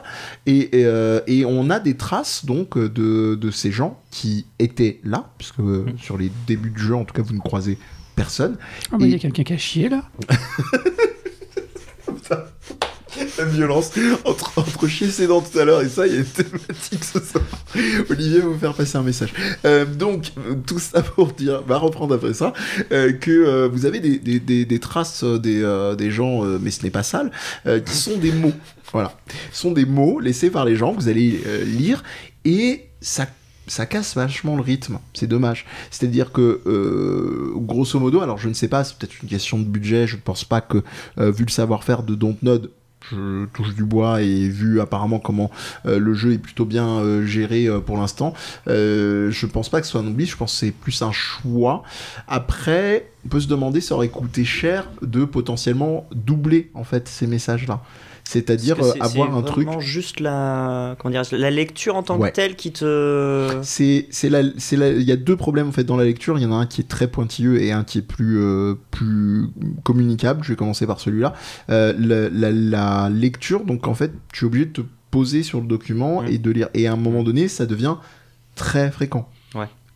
Et, et, on a des traces donc de, de ces gens qui étaient là, puisque mmh. sur les débuts du jeu, en tout cas, vous ne croisez personne. Ah, il y a quelqu'un qui a chié là violence entre, entre chier ses dents tout à l'heure et ça, il y a une thématique ce soir. Olivier vous faire passer un message. Euh, donc, tout ça pour dire, va reprendre après ça, euh, que euh, vous avez des, traces des, des gens, mais ce n'est pas sale, qui sont des mots. Voilà. Sont des mots laissés par les gens, vous allez lire, et ça ça casse vachement le rythme. C'est dommage. C'est-à-dire que, grosso modo, alors je ne sais pas, c'est peut-être une question de budget, je ne pense pas que, vu le savoir-faire de Dontnod, je touche du bois et vu apparemment comment euh, le jeu est plutôt bien euh, géré euh, pour l'instant, je pense pas que ce soit un oubli, je pense que c'est plus un choix. Après, on peut se demander ça aurait coûté cher de potentiellement doubler en fait ces messages là. C'est-à-dire euh, avoir un truc. C'est juste la, comment dire, la lecture en tant que telle qui te. C'est, c'est la, c'est il y a deux problèmes en fait dans la lecture. Il y en a un qui est très pointilleux et un qui est plus, euh, plus communicable. Je vais commencer par celui-là. Euh, la, la, lecture, donc en fait, tu es obligé de te poser sur le document mmh. et de lire. Et à un moment donné, ça devient très fréquent.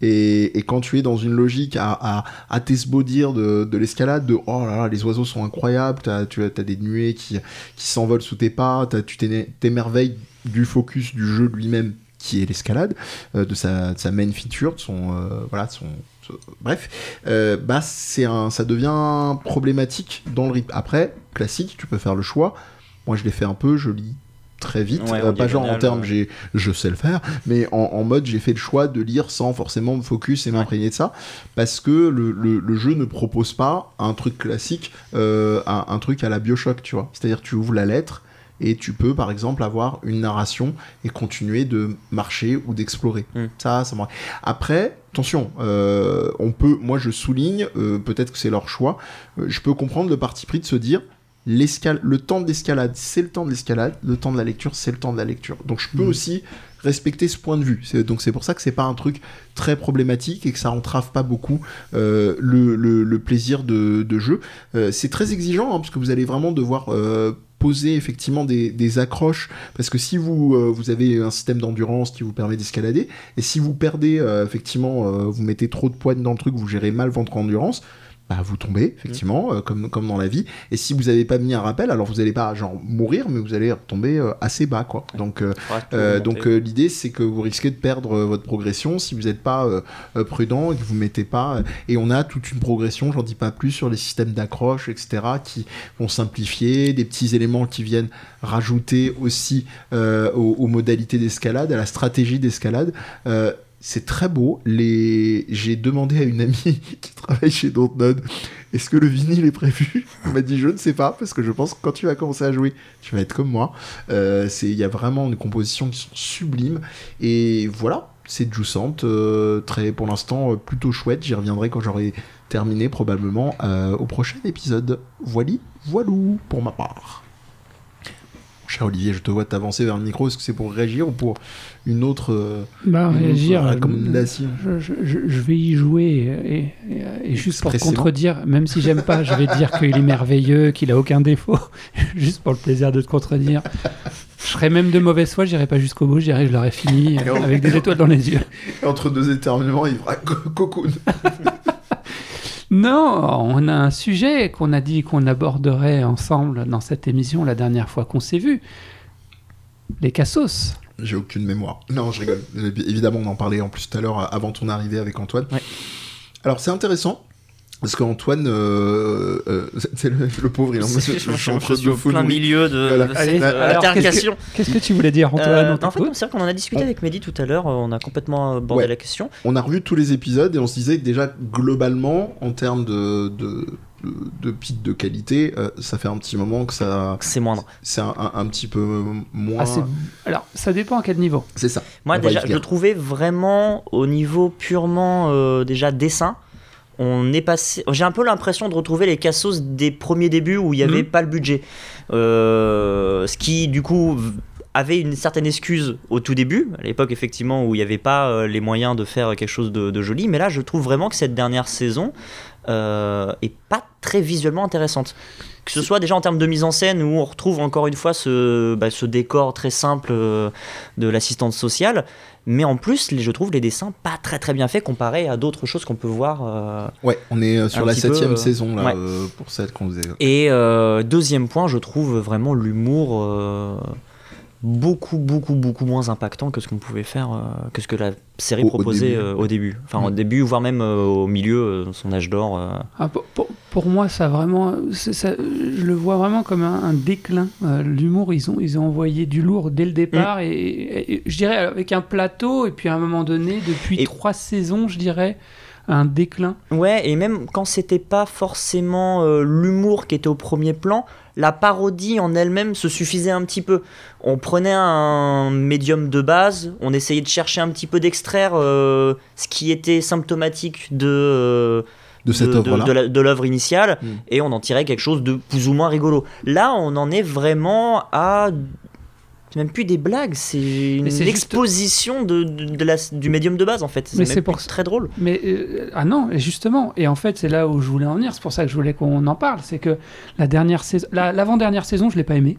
Et, quand tu es dans une logique à, à, à t'esbaudir de, de l'escalade, de oh là là, les oiseaux sont incroyables, tu as, des nuées qui, s'envolent sous tes pas, tu t'émerveilles du focus du jeu lui-même qui est l'escalade, euh, de, sa, sa main feature, de son, euh, voilà, son, bref, euh, bah c'est un, ça devient problématique dans le rythme. Après, classique, tu peux faire le choix. Moi, je l'ai fait un peu, je lis très vite. Euh, pas genre en termes, j'ai, je sais le faire, mais en, mode, j'ai fait le choix de lire sans forcément me focus et m'imprégner de ça, parce que le, le, jeu ne propose pas un truc classique, euh, un, truc à la Bioshock, tu vois. C'est-à-dire, tu ouvres la lettre et tu peux, par exemple, avoir une narration et continuer de marcher ou d'explorer. Hmm. Ça, ça Après, attention, euh, on peut, moi je souligne, peut-être que c'est leur choix, je peux comprendre le parti pris de se dire, le temps d'escalade, c'est le temps de l'escalade, le temps de la lecture, c'est le temps de la lecture. Donc je peux hmm. aussi respecter ce point de vue. Donc c'est pour ça que c'est pas un truc très problématique et que ça entrave pas beaucoup euh, le, plaisir de, jeu. Euh, c'est très exigeant hein, parce que vous allez vraiment devoir euh, poser effectivement des, accroches parce que si vous, vous avez un système d'endurance qui vous permet d'escalader et si vous perdez effectivement vous mettez trop de poids dans le truc vous gérez mal votre endurance bah, vous tombez, effectivement, euh, comme, comme dans la vie. Et si vous n'avez pas mis un rappel, alors vous n'allez pas genre mourir, mais vous allez tomber euh, assez bas, quoi. Donc, euh, donc l'idée, c'est que vous risquez de perdre votre progression si vous n'êtes pas prudent et que vous mettez pas. et on a toute une progression, j'en dis pas plus, sur les systèmes d'accroche, etc., qui vont simplifier, des petits éléments qui viennent rajouter aussi aux, aux, modalités d'escalade, à la stratégie d'escalade c'est très beau. Les... J'ai demandé à une amie qui travaille chez Dontnod est-ce que le vinyle est prévu? Elle m'a dit je ne sais pas parce que je pense que quand tu vas commencer à jouer, tu vas être comme moi. Euh, il y a vraiment des compositions qui sont sublimes et voilà, c'est jouissante, euh, très pour l'instant euh, plutôt chouette. J'y reviendrai quand j'aurai terminé probablement au prochain épisode. Voili, voilou pour ma part. Cher Olivier, je te vois t'avancer vers le micro. Est-ce que c'est pour réagir ou pour une autre, euh, bah, réagir, euh, je, vais y jouer et, juste pour contredire, même si j'aime pas, je vais dire qu'il est merveilleux, qu'il a aucun défaut, juste pour le plaisir de te contredire. serais même de mauvaise foi, j'irais pas jusqu'au bout, je que je l'aurais fini avec des étoiles dans les yeux. entre deux éternuements, il fera cocoon. non, on a un sujet qu'on a dit qu'on aborderait ensemble dans cette émission la dernière fois qu'on s'est vu. Les cassos. J'ai aucune mémoire. Non, je rigole. Évidemment, on en parlait en plus tout à l'heure avant ton arrivée avec Antoine. Alors, c'est intéressant parce qu'Antoine, euh, euh, c'est le, pauvre, il est en je, au plein milieu de, cette interrogation. Qu'est-ce que tu voulais dire, Antoine euh, En fait, c'est vrai qu'on en a discuté avec Mehdi tout à l'heure, on a complètement abordé la question. On a revu tous les épisodes et on se disait que déjà, globalement, en termes de, de de pic de qualité, ça fait un petit moment que ça. C'est moindre. C'est un, petit peu moins. Ah, alors, ça dépend à quel niveau. C'est ça. Moi, déjà, je le trouvais vraiment au niveau purement déjà dessin on est passé. J'ai un peu l'impression de retrouver les cassos des premiers débuts où il n'y avait mhm. pas le budget. Euh, ce qui, du coup, avait une certaine excuse au tout début, à l'époque effectivement où il n'y avait pas euh, les moyens de faire quelque chose de, joli, mais là je trouve vraiment que cette dernière saison euh, est pas très visuellement intéressante. Que ce soit déjà en termes de mise en scène où on retrouve encore une fois ce, bah, ce décor très simple de l'assistante sociale, mais en plus, je trouve les dessins pas très très bien faits comparé à d'autres choses qu'on peut voir. Euh, ouais, on est euh, sur la septième euh, saison là, pour celle qu'on faisait. Et deuxième point, je trouve vraiment l'humour beaucoup, beaucoup, beaucoup moins impactant que ce qu'on pouvait faire, euh, que ce que la série proposait euh, au début. Enfin, au mm. début, voire même euh, au milieu, son âge d'or. Ah, pour, moi, ça vraiment, ça, je le vois vraiment comme un, déclin. L'humour, ils ont, ils ont envoyé du lourd dès le départ, mm. et, je dirais avec un plateau, et puis à un moment donné, depuis trois saisons, je dirais un déclin. Ouais, et même quand c'était pas forcément l'humour qui était au premier plan, la parodie en elle-même se suffisait un petit peu. On prenait un médium de base, on essayait de chercher un petit peu d'extraire euh, ce qui était symptomatique de... Euh, de, cette de, l'œuvre initiale hmm. et on en tirait quelque chose de plus ou moins rigolo. Là, on en est vraiment à c'est même plus des blagues, c'est une exposition de, du médium de base en fait. Mais c'est pour très drôle. Mais euh, ah non, justement, et en fait c'est là où je voulais en venir. C'est pour ça que je voulais qu'on en parle. C'est que la dernière saison, l'avant-dernière saison, je l'ai pas aimé.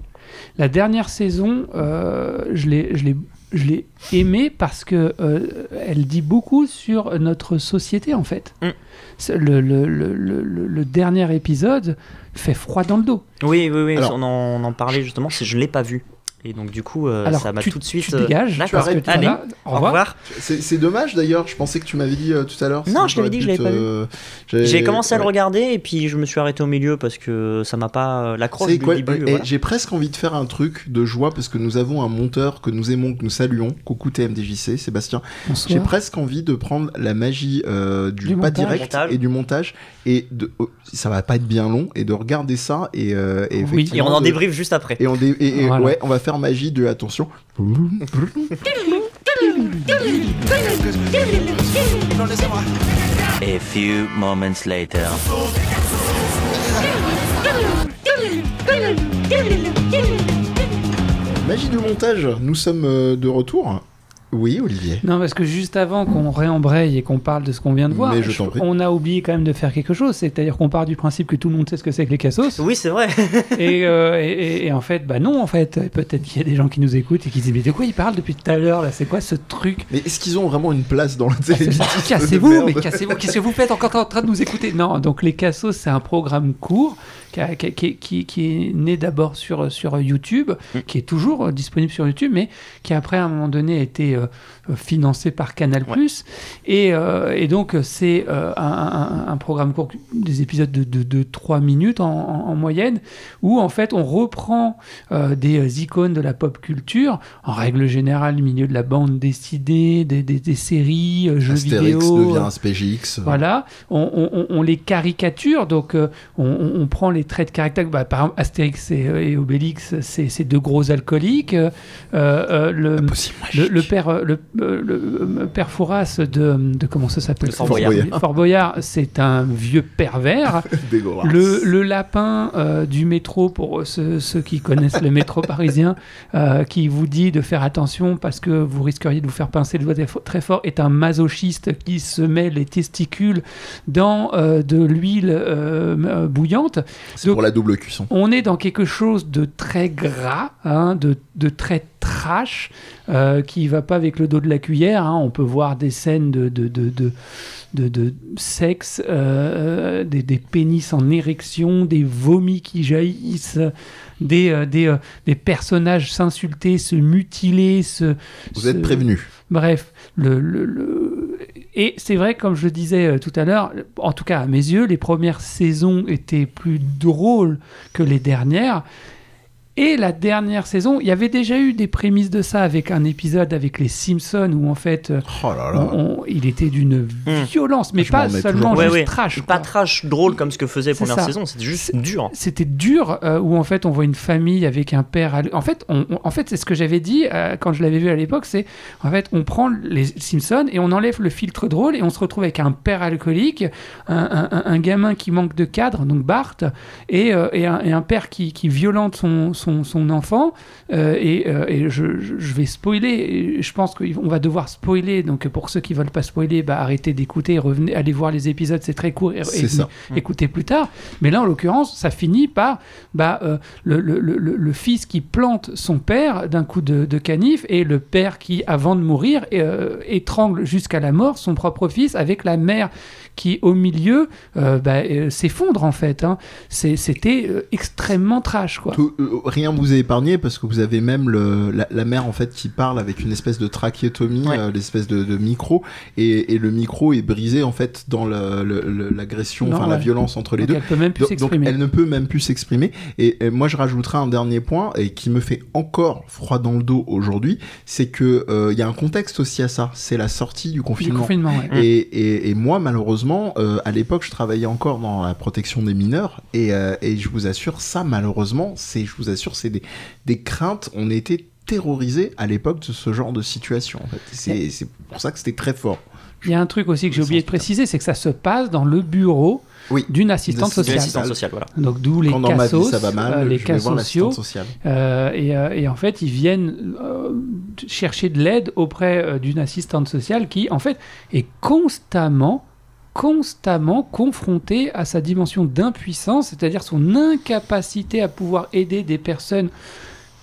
La dernière saison, euh, je l'ai, je l'ai, je l'ai aimé parce que euh, elle dit beaucoup sur notre société en fait. Mm. Le, le, le, le, dernier épisode fait froid dans le dos. Oui, oui, oui. on, en, on en parlait justement. Je l'ai pas vu. Et donc du coup, euh, ça m'a tout de suite. Tu dégages. Euh, tu arrêtes. Allez, au revoir. C'est dommage d'ailleurs. Je pensais que tu m'avais dit euh, tout à l'heure. Non, je t'avais dit que je l'avais pas vu. J'ai commencé à le regarder et puis je me suis arrêté au milieu parce que ça m'a pas l'accroche du début. J'ai presque envie de faire un truc de joie parce que nous avons un monteur que nous aimons, que nous saluons. Coucou TMDJC, Sébastien. J'ai presque envie de prendre la magie du, pas direct et du montage et de, oh, ça va pas être bien long et de regarder ça et, et, oui. et on en débriefe juste après. Et on, et, ouais, on va faire magie de attention. A few moments later. Magie du montage, nous sommes euh, de retour. Oui, Olivier. Non, parce que juste avant qu'on réembraye et qu'on parle de ce qu'on vient de voir, on a oublié quand même de faire quelque chose. C'est-à-dire qu'on part du principe que tout le monde sait ce que c'est que les cassos. Oui, c'est vrai. Euh, et, en fait, bah non, en fait, peut-être qu'il y a des gens qui nous écoutent et qui disent mais de quoi ils parlent depuis tout à l'heure là C'est quoi ce truc? Mais est-ce qu'ils ont vraiment une place dans la télévision Cassez-vous, mais cassez-vous. Qu'est-ce que vous faites encore en train de nous écouter? Non, donc les cassos, c'est un programme court qui, qui, est né d'abord sur, sur YouTube, mm. qui est toujours disponible sur YouTube, mais qui après à un moment donné a été euh, financé par Canal+. Et, euh, et, donc c'est euh, un, un, programme court, des épisodes de, de, de 3 minutes en, en, moyenne, où en fait on reprend des icônes de la pop culture, en règle générale, du milieu de la bande dessinée, des, des, des séries, jeux vidéo. devient un SPGX. Voilà, on, on, on, les caricature, donc on, prend les traits de caractère. Bah, par exemple, Astérix et, euh, Obélix, c'est deux gros alcooliques. Euh, euh, le, le, père père, le, le, père Fouras de, de comment ça s'appelle Fort Boyard. Fort Boyard, c'est un vieux pervers. le, le, lapin du métro, pour ceux, ceux, qui connaissent le métro parisien, qui vous dit de faire attention parce que vous risqueriez de vous faire pincer le doigt très fort, est un masochiste qui se met les testicules dans de l'huile bouillante. C'est pour la double cuisson. On est dans quelque chose de très gras, hein, de, de, très trash, euh, qui va pas avec le dos de la cuillère. Hein. On peut voir des scènes de, de, de, de sexe, euh, euh, des, des, pénis en érection, des vomis qui jaillissent, des, euh, des, des personnages s'insulter, se mutiler. Se, Vous êtes prévenu. Bref, le, le, et c'est vrai, comme je le disais tout à l'heure, en tout cas à mes yeux, les premières saisons étaient plus drôles que les dernières. Et la dernière saison, il y avait déjà eu des prémices de ça avec un épisode avec les Simpsons où en fait, oh il était d'une hmm. violence, mais pas seulement juste trash. Pas trash drôle comme ce que faisait première saison, c'était juste dur. C'était dur euh, où en fait on voit une famille avec un père. En fait, en fait, c'est ce que j'avais dit euh, quand je l'avais vu à l'époque, c'est en fait on prend les Simpsons et on enlève le filtre drôle et on se retrouve avec un père alcoolique, un, gamin qui manque de cadre, donc Bart, et, euh, et, un, père qui, qui violente son son, enfant. Euh, et, euh, et je, vais spoiler. Je pense qu'on va devoir spoiler. Donc pour ceux qui veulent pas spoiler, bah, arrêtez d'écouter, revenez, allez voir les épisodes, c'est très court. Et, écoutez plus tard. Mais là, en l'occurrence, ça finit par bah, euh, le, le, le, fils qui plante son père d'un coup de, canif et le père qui, avant de mourir, étrangle jusqu'à la mort son propre fils avec la mère qui au milieu euh, bah, euh, s'effondre en fait. Hein. C'était euh, extrêmement trash quoi. rien vous est épargné parce que vous avez même le, la, mère en fait qui parle avec une espèce de trachéotomie, l'espèce de, micro et, le micro est brisé en fait dans l'agression, enfin la violence entre les deux. Elle peut même plus s'exprimer. Elle ne peut même plus s'exprimer. Et, moi je rajouterai un dernier point et qui me fait encore froid dans le dos aujourd'hui, c'est que il y a un contexte aussi à ça. C'est la sortie du confinement. Du confinement et, et moi malheureusement euh, à l'époque, je travaillais encore dans la protection des mineurs, et, euh, je vous assure, ça, malheureusement, c'est, je vous assure, c'est des, craintes. On était terrorisés à l'époque de ce genre de situation. C'est, pour ça que c'était très fort. Il y a un truc aussi que j'ai oublié de préciser, c'est que ça se passe dans le bureau d'une assistante sociale. voilà. Donc d'où les cassos, ça va mal, euh, les cas sociaux. et, et, en fait, ils viennent chercher de l'aide auprès d'une assistante sociale qui, en fait, est constamment constamment confronté à sa dimension d'impuissance, c'est-à-dire son incapacité à pouvoir aider des personnes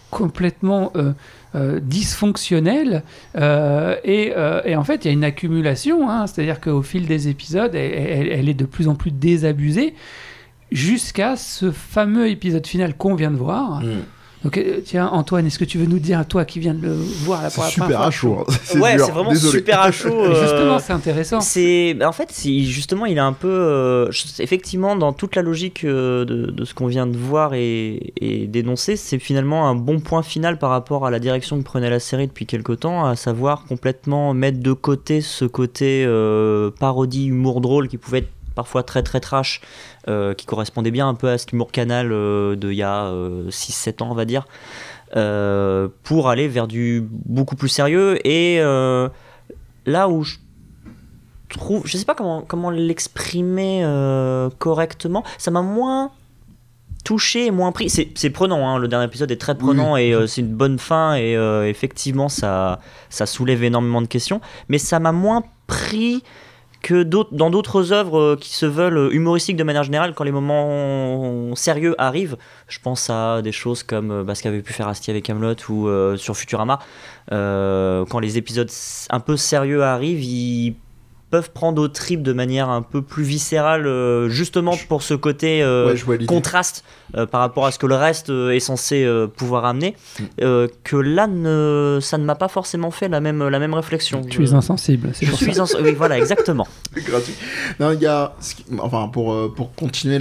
complètement euh, euh, dysfonctionnelles. Euh, et, en fait, il y a une accumulation, hein, c'est-à-dire qu'au fil des épisodes, elle, est de plus en plus désabusée, jusqu'à ce fameux épisode final qu'on vient de voir. Mm. Donc, euh, tiens, Antoine, est-ce que tu veux nous dire, toi qui viens de le voir la première super à chaud. Hein. Ouais, c'est vraiment super à chaud. Euh, justement, c'est intéressant. C'est, bah, en fait, justement, il est un peu, euh, effectivement, dans toute la logique de, ce qu'on vient de voir et, et d'énoncer, c'est finalement un bon point final par rapport à la direction que prenait la série depuis quelque temps, à savoir complètement mettre de côté ce côté parodie, humour drôle qui pouvait être parfois très très trash, euh, qui correspondait bien un peu à cet humour canal euh, de il y a 6-7 euh, ans, on va dire, pour aller vers du beaucoup plus sérieux. Et là où je trouve, je sais pas comment, comment l'exprimer correctement, ça m'a moins touché et moins pris. C'est prenant, hein. le dernier épisode est très prenant et c'est une bonne fin et effectivement ça, ça soulève énormément de questions, mais ça m'a moins pris que dans d'autres œuvres euh, qui se veulent humoristiques de manière générale, quand les moments sérieux arrivent, je pense à des choses comme euh, bah, ce qu'avait pu faire Asti avec Camelot ou euh, sur Futurama, quand les épisodes un peu sérieux arrivent, ils peuvent prendre au trip de manière un peu plus viscérale, euh, justement pour ce côté euh, contraste euh, par rapport à ce que le reste est censé pouvoir amener, mm. que là, ne, ça ne m'a pas forcément fait la même, la même réflexion. Tu es insensible, c'est Je suis insensible, oui, voilà, exactement. gratuit. Non, il y a, enfin, pour, pour continuer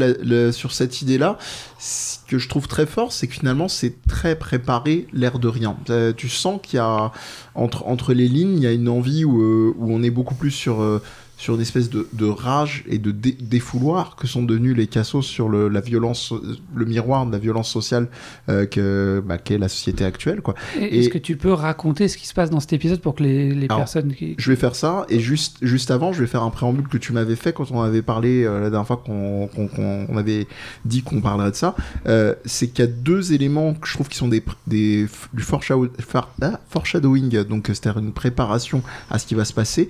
sur cette idée-là, ce que je trouve très fort, c'est que finalement, c'est très préparé, l'air de rien. tu sens qu'il y a entre, entre les lignes, il y a une envie où, euh, où on est beaucoup plus sur, euh, sur une espèce de, rage et de défouloir que sont devenus les cassos sur le, la violence, le miroir de la violence sociale euh, que bah, qu'est la société actuelle. Quoi. Est-ce que tu peux raconter ce qui se passe dans cet épisode pour que les, les personnes... Qui... Je vais faire ça, et juste, juste avant, je vais faire un préambule que tu m'avais fait quand on avait parlé euh, la dernière fois qu'on avait dit qu'on parlerait de ça. Euh, c'est qu'il y a deux éléments que je trouve qui sont des, des du ah, foreshadowing, donc c'est-à-dire une préparation à ce qui va se passer.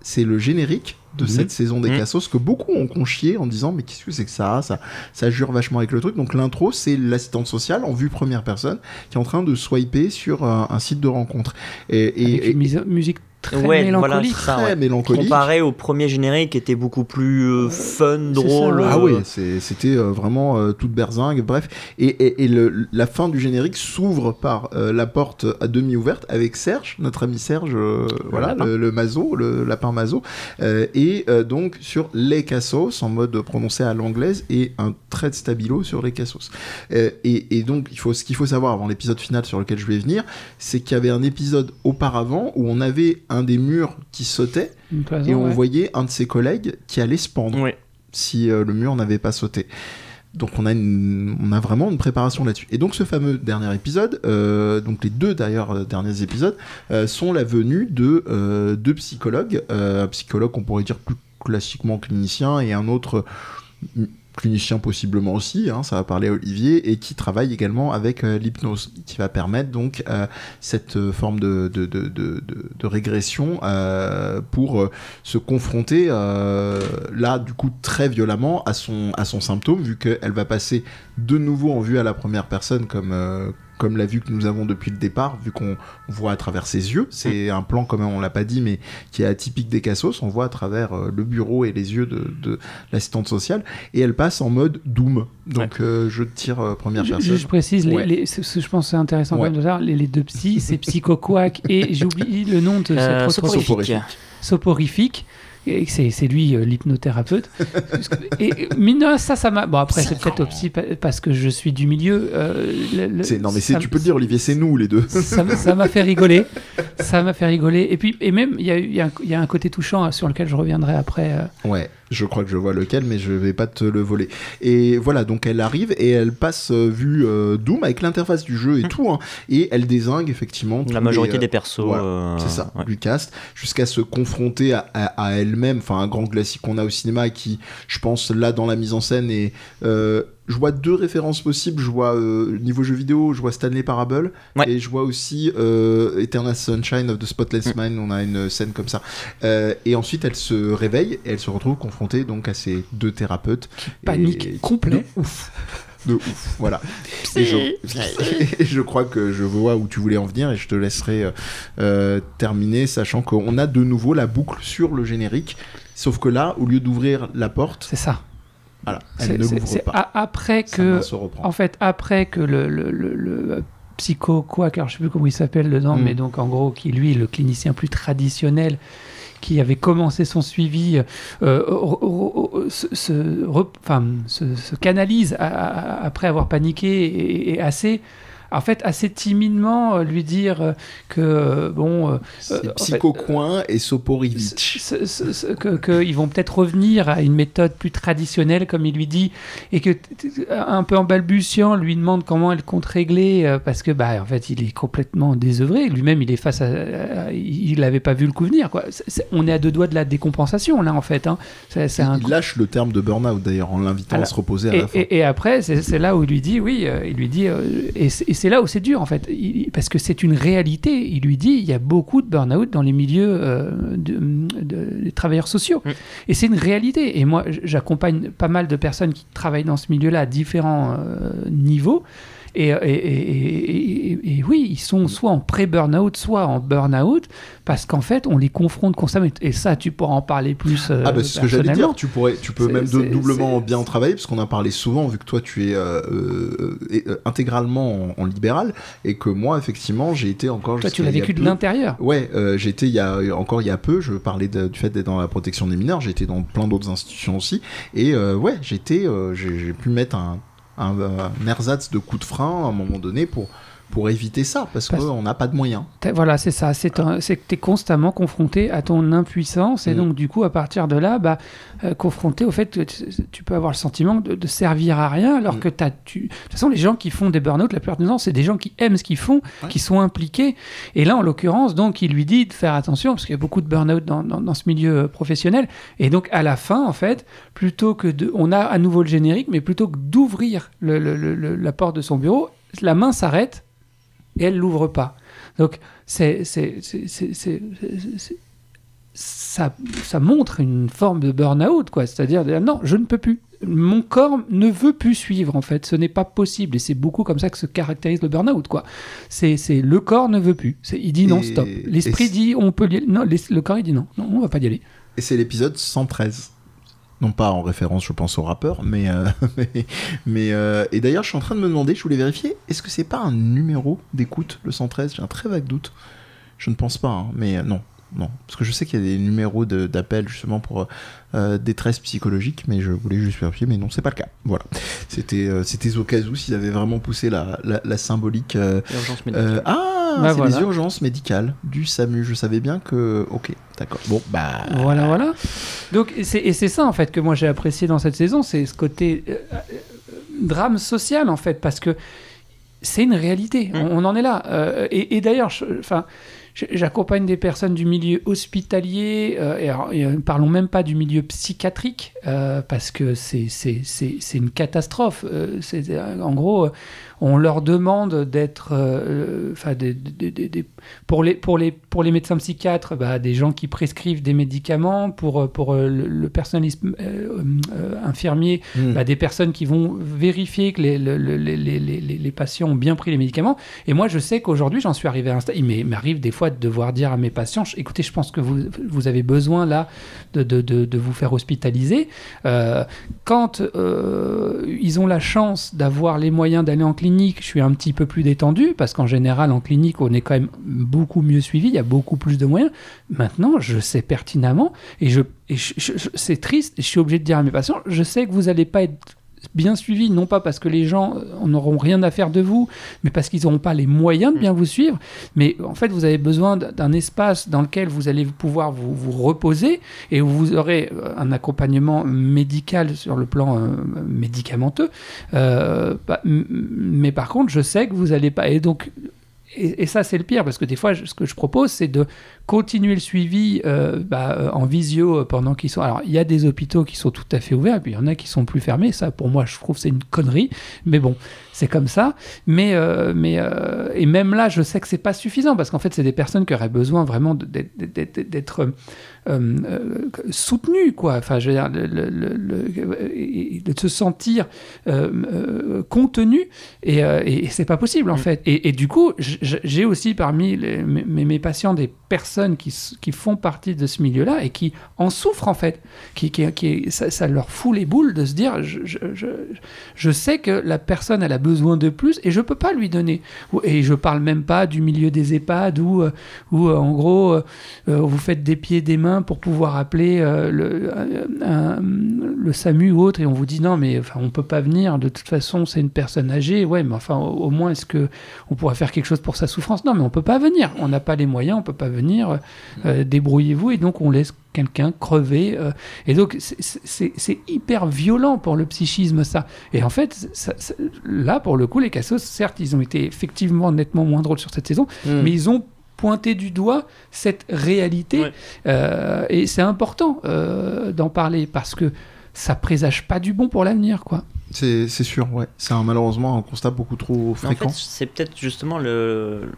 c'est le générique de mhm. cette saison des mhm. Cassos que beaucoup ont conchié en disant mais qu'est-ce que c'est que ça, ça ça jure vachement avec le truc donc l'intro c'est l'assistante sociale en vue première personne qui est en train de swiper sur un, un site de rencontre et, et, musique très mélancolique. très mélancolique. Comparé au premier générique qui était beaucoup plus euh, fun, drôle. Ah oui, c'était euh, vraiment euh, toute berzingue, bref. Et, et, le, la fin du générique s'ouvre par la porte à demi ouverte avec Serge, notre ami Serge, voilà, le, le, mazo, le lapin mazo. et donc sur les cassos en mode prononcé à l'anglaise et un trait de stabilo sur les cassos. et, donc il faut, ce qu'il faut savoir avant l'épisode final sur lequel je vais venir, c'est qu'il y avait un épisode auparavant où on avait un des murs qui sautait et on voyait un de ses collègues qui allait se pendre si euh, le mur n'avait pas sauté. Donc on a, on a vraiment une préparation là-dessus. Et donc ce fameux dernier épisode, euh, donc les deux d'ailleurs euh, derniers épisodes, sont la venue de deux psychologues, un psychologue qu'on pourrait dire plus classiquement clinicien et un autre clinicien possiblement aussi, hein, ça va parler à Olivier, et qui travaille également avec euh, l'hypnose, qui va permettre donc euh, cette euh, forme de, régression pour se confronter là du coup très violemment à son, à son symptôme, vu qu'elle va passer de nouveau en vue à la première personne comme comme la vue que nous avons depuis le départ, vu qu'on voit à travers ses yeux. C'est un plan, comme on l'a pas dit, mais qui est atypique des Cassos. On voit à travers euh, le bureau et les yeux de, l'assistante sociale. Et elle passe en mode Doom. Donc euh, je tire euh, première personne. Je, précise, les, je pense c'est intéressant quand même de voir, les, les, deux psys, c'est Psycho Quack et j'ai oublié le nom de cette autre soporifique. C'est lui euh, l'hypnothérapeute. et mine ça, ça m'a. Bon, après, c'est peut-être aussi parce que je suis du milieu. Euh, non, mais tu peux le dire, Olivier, c'est nous les deux. ça m'a fait rigoler. Ça m'a fait rigoler. Et puis, et même, il y a, y a, un côté touchant sur lequel je reviendrai après. Euh. Ouais. Je crois que je vois lequel, mais je vais pas te le voler. Et voilà, donc elle arrive et elle passe euh, vue euh, Doom avec l'interface du jeu et hum. tout, hein, et elle désingue effectivement la majorité des persos. Euh, c'est ça, du cast, jusqu'à se confronter à, elle-même. Enfin, un grand classique qu'on a au cinéma qui, je pense, là dans la mise en scène est je vois deux références possibles. Je vois euh, niveau jeu vidéo, je vois Stanley Parable et je vois aussi euh, Eternal Sunshine of the Spotless mm. Mind. On a une scène comme ça. Euh, et ensuite, elle se réveille et elle se retrouve confrontée donc à ces deux thérapeutes. Panique complet. De ouf. De ouf, voilà. Et je, crois que je vois où tu voulais en venir et je te laisserai terminer, sachant qu'on a de nouveau la boucle sur le générique. Sauf que là, au lieu d'ouvrir la porte, c'est ça voilà, elle ne l'ouvre pas. après que, en fait, après que le, le, le, psycho quoi, car je sais plus comment il s'appelle dedans, mm. mais donc en gros, qui lui, le clinicien plus traditionnel, qui avait commencé son suivi, euh, se, enfin, se, canalise après avoir paniqué et assez en fait, assez timidement euh, lui dire euh, que, euh, bon. C'est Psycho Coin et Soporivitch. Qu'ils vont peut-être revenir à une méthode plus traditionnelle, comme il lui dit, et que, un peu en balbutiant, lui demande comment elle compte régler, parce que, bah, en fait, il est complètement désœuvré. Lui-même, il est face à. il n'avait pas vu le coup venir, quoi. on est à deux doigts de la décompensation, là, en fait. Hein. il lâche le terme de burn-out, d'ailleurs, en l'invitant à se reposer à et, la fin. Et, après, c'est là où il lui dit, oui, il lui dit, et c'est là où c'est dur en fait, parce que c'est une réalité. Il lui dit, il y a beaucoup de burn-out dans les milieux euh, des travailleurs sociaux. Mm. Et c'est une réalité. Et moi, j'accompagne pas mal de personnes qui travaillent dans ce milieu-là à différents euh, niveaux. Et, et, oui, ils sont soit en pré-burnout, soit en burn-out, parce qu'en fait, on les confronte constamment. Et ça, tu pourras en parler plus. Euh, ah, bah, c'est ce que j'allais dire. Tu, pourrais, tu peux même doublement bien travailler, parce qu'on a parlé souvent, vu que toi, tu es euh, euh, intégralement en, libéral, et que moi, effectivement, j'ai été encore. Toi, tu l'as vécu de l'intérieur. Ouais, il y a encore il y a peu, je parlais du fait d'être dans la protection des mineurs, été dans plein d'autres institutions aussi, et ouais, j'étais, j'ai pu mettre un un, ersatz de coup de frein à un moment donné pour pour éviter ça, parce, qu'on n'a pas de moyens. Voilà, c'est ça. C'est que tu es constamment confronté à ton impuissance, et mm. donc du coup, à partir de là, bah, euh, confronté au fait que tu, peux avoir le sentiment de, servir à rien, alors mm. que as, tu... de toute façon, les gens qui font des burn-out, la plupart du temps, c'est des gens qui aiment ce qu'ils font, qui sont impliqués. Et là, en l'occurrence, donc, il lui dit de faire attention, parce qu'il y a beaucoup de burn-out dans, dans, ce milieu euh, professionnel. Et donc, à la fin, en fait, plutôt que de... On a à nouveau le générique, mais plutôt que d'ouvrir le, la porte de son bureau, la main s'arrête et elle l'ouvre pas. Donc c'est ça, ça montre une forme de burn-out, quoi. C'est-à-dire, non, je ne peux plus. Mon corps ne veut plus suivre, en fait. Ce n'est pas possible. Et c'est beaucoup comme ça que se caractérise le burn-out, quoi. C'est le corps ne veut plus. Il dit non, stop. L'esprit dit on peut Non, le corps, il dit non. Non, on va pas y aller. Et c'est l'épisode 113 non pas en référence, je pense, au rappeur, mais. Euh, mais, euh, et d'ailleurs, je suis en train de me demander, je voulais vérifier, est-ce que c'est pas un numéro d'écoute, le 113 J'ai un très vague doute. Je ne pense pas, hein, mais euh, non. Non, parce que je sais qu'il y a des numéros d'appel justement pour détresse psychologique, mais je voulais juste vérifier, mais non, c'est pas le cas. Voilà. C'était c'était au cas où s'ils avaient vraiment poussé la, la, symbolique. ah bah, c'est les urgences médicales du SAMU. Je savais bien que. Ok, d'accord. Bon, bah. Voilà, voilà. Donc, et c'est ça, en fait, que moi j'ai apprécié dans cette saison, c'est ce côté euh, euh, drame social, en fait, parce que c'est une réalité. Mmh. On, en est là. Euh, et, et d'ailleurs, enfin. J'accompagne des personnes du milieu hospitalier, et, parlons même pas du milieu psychiatrique, parce que c'est une catastrophe. c'est en gros, on leur demande d'être, euh, enfin, pour les pour les pour les médecins psychiatres, bah, des gens qui prescrivent des médicaments, pour pour euh, le, personnel euh, infirmier, hmm. bah, des personnes qui vont vérifier que les, les, patients ont bien pris les médicaments. Et moi, je sais qu'aujourd'hui, j'en suis arrivé à un stade. Il m'arrive des fois de devoir dire à mes patients, écoutez, je pense que vous vous avez besoin là de de, de, vous faire hospitaliser. quand ils ont la chance d'avoir les moyens d'aller en clinique je suis un petit peu plus détendu parce qu'en général, en clinique, on est quand même beaucoup mieux suivi, il y a beaucoup plus de moyens. Maintenant, je sais pertinemment et, je, c'est triste, je suis obligé de dire à mes patients, je sais que vous n'allez pas être bien suivi, non pas parce que les gens euh, n'auront rien à faire de vous, mais parce qu'ils n'auront pas les moyens de bien vous suivre. Mais en fait, vous avez besoin d'un espace dans lequel vous allez pouvoir vous, vous, reposer et où vous aurez euh, un accompagnement médical sur le plan euh, médicamenteux. Bah, mais par contre, je sais que vous n'allez pas. Et donc, et, ça, c'est le pire, parce que des fois, ce que je propose, c'est de continuer le suivi euh, bah, euh, en visio euh, pendant qu'ils sont. Alors, il y a des hôpitaux qui sont tout à fait ouverts, puis il y en a qui sont plus fermés. Ça, pour moi, je trouve c'est une connerie. Mais bon, c'est comme ça. Mais, mais et même là, je sais que c'est pas suffisant, parce qu'en fait, c'est des personnes qui auraient besoin vraiment d'être euh, euh, soutenu, quoi. Enfin, je veux dire, de se sentir euh, contenu, et, et c'est pas possible, en mm. fait. Et, du coup, j'ai aussi parmi mes, patients des personnes qui, qui, font partie de ce milieu-là et qui en souffrent, en fait. Qui, qui, ça, leur fout les boules de se dire je, je, je, sais que la personne, elle a besoin de plus et je peux pas lui donner. Et je parle même pas du milieu des EHPAD où, où en gros, vous faites des pieds, des mains pour pouvoir appeler euh, le, le, SAMU ou autre et on vous dit non mais enfin on peut pas venir de toute façon c'est une personne âgée. Ouais mais enfin au, moins est-ce que on pourrait faire quelque chose pour sa souffrance? Non mais on peut pas venir. On n'a pas les moyens on peut pas venir euh, débrouillez-vous et donc on laisse quelqu'un crever euh, et donc c'est hyper violent pour le psychisme ça. Et en fait là pour le coup les cassos certes ils ont été effectivement nettement moins drôles sur cette saison hmm. mais ils ont pointer du doigt cette réalité. Euh, et c'est important euh, d'en parler parce que ça présage pas du bon pour l'avenir, quoi. C'est sûr, ouais. C'est malheureusement un constat beaucoup trop fréquent. En fait, c'est peut-être justement le.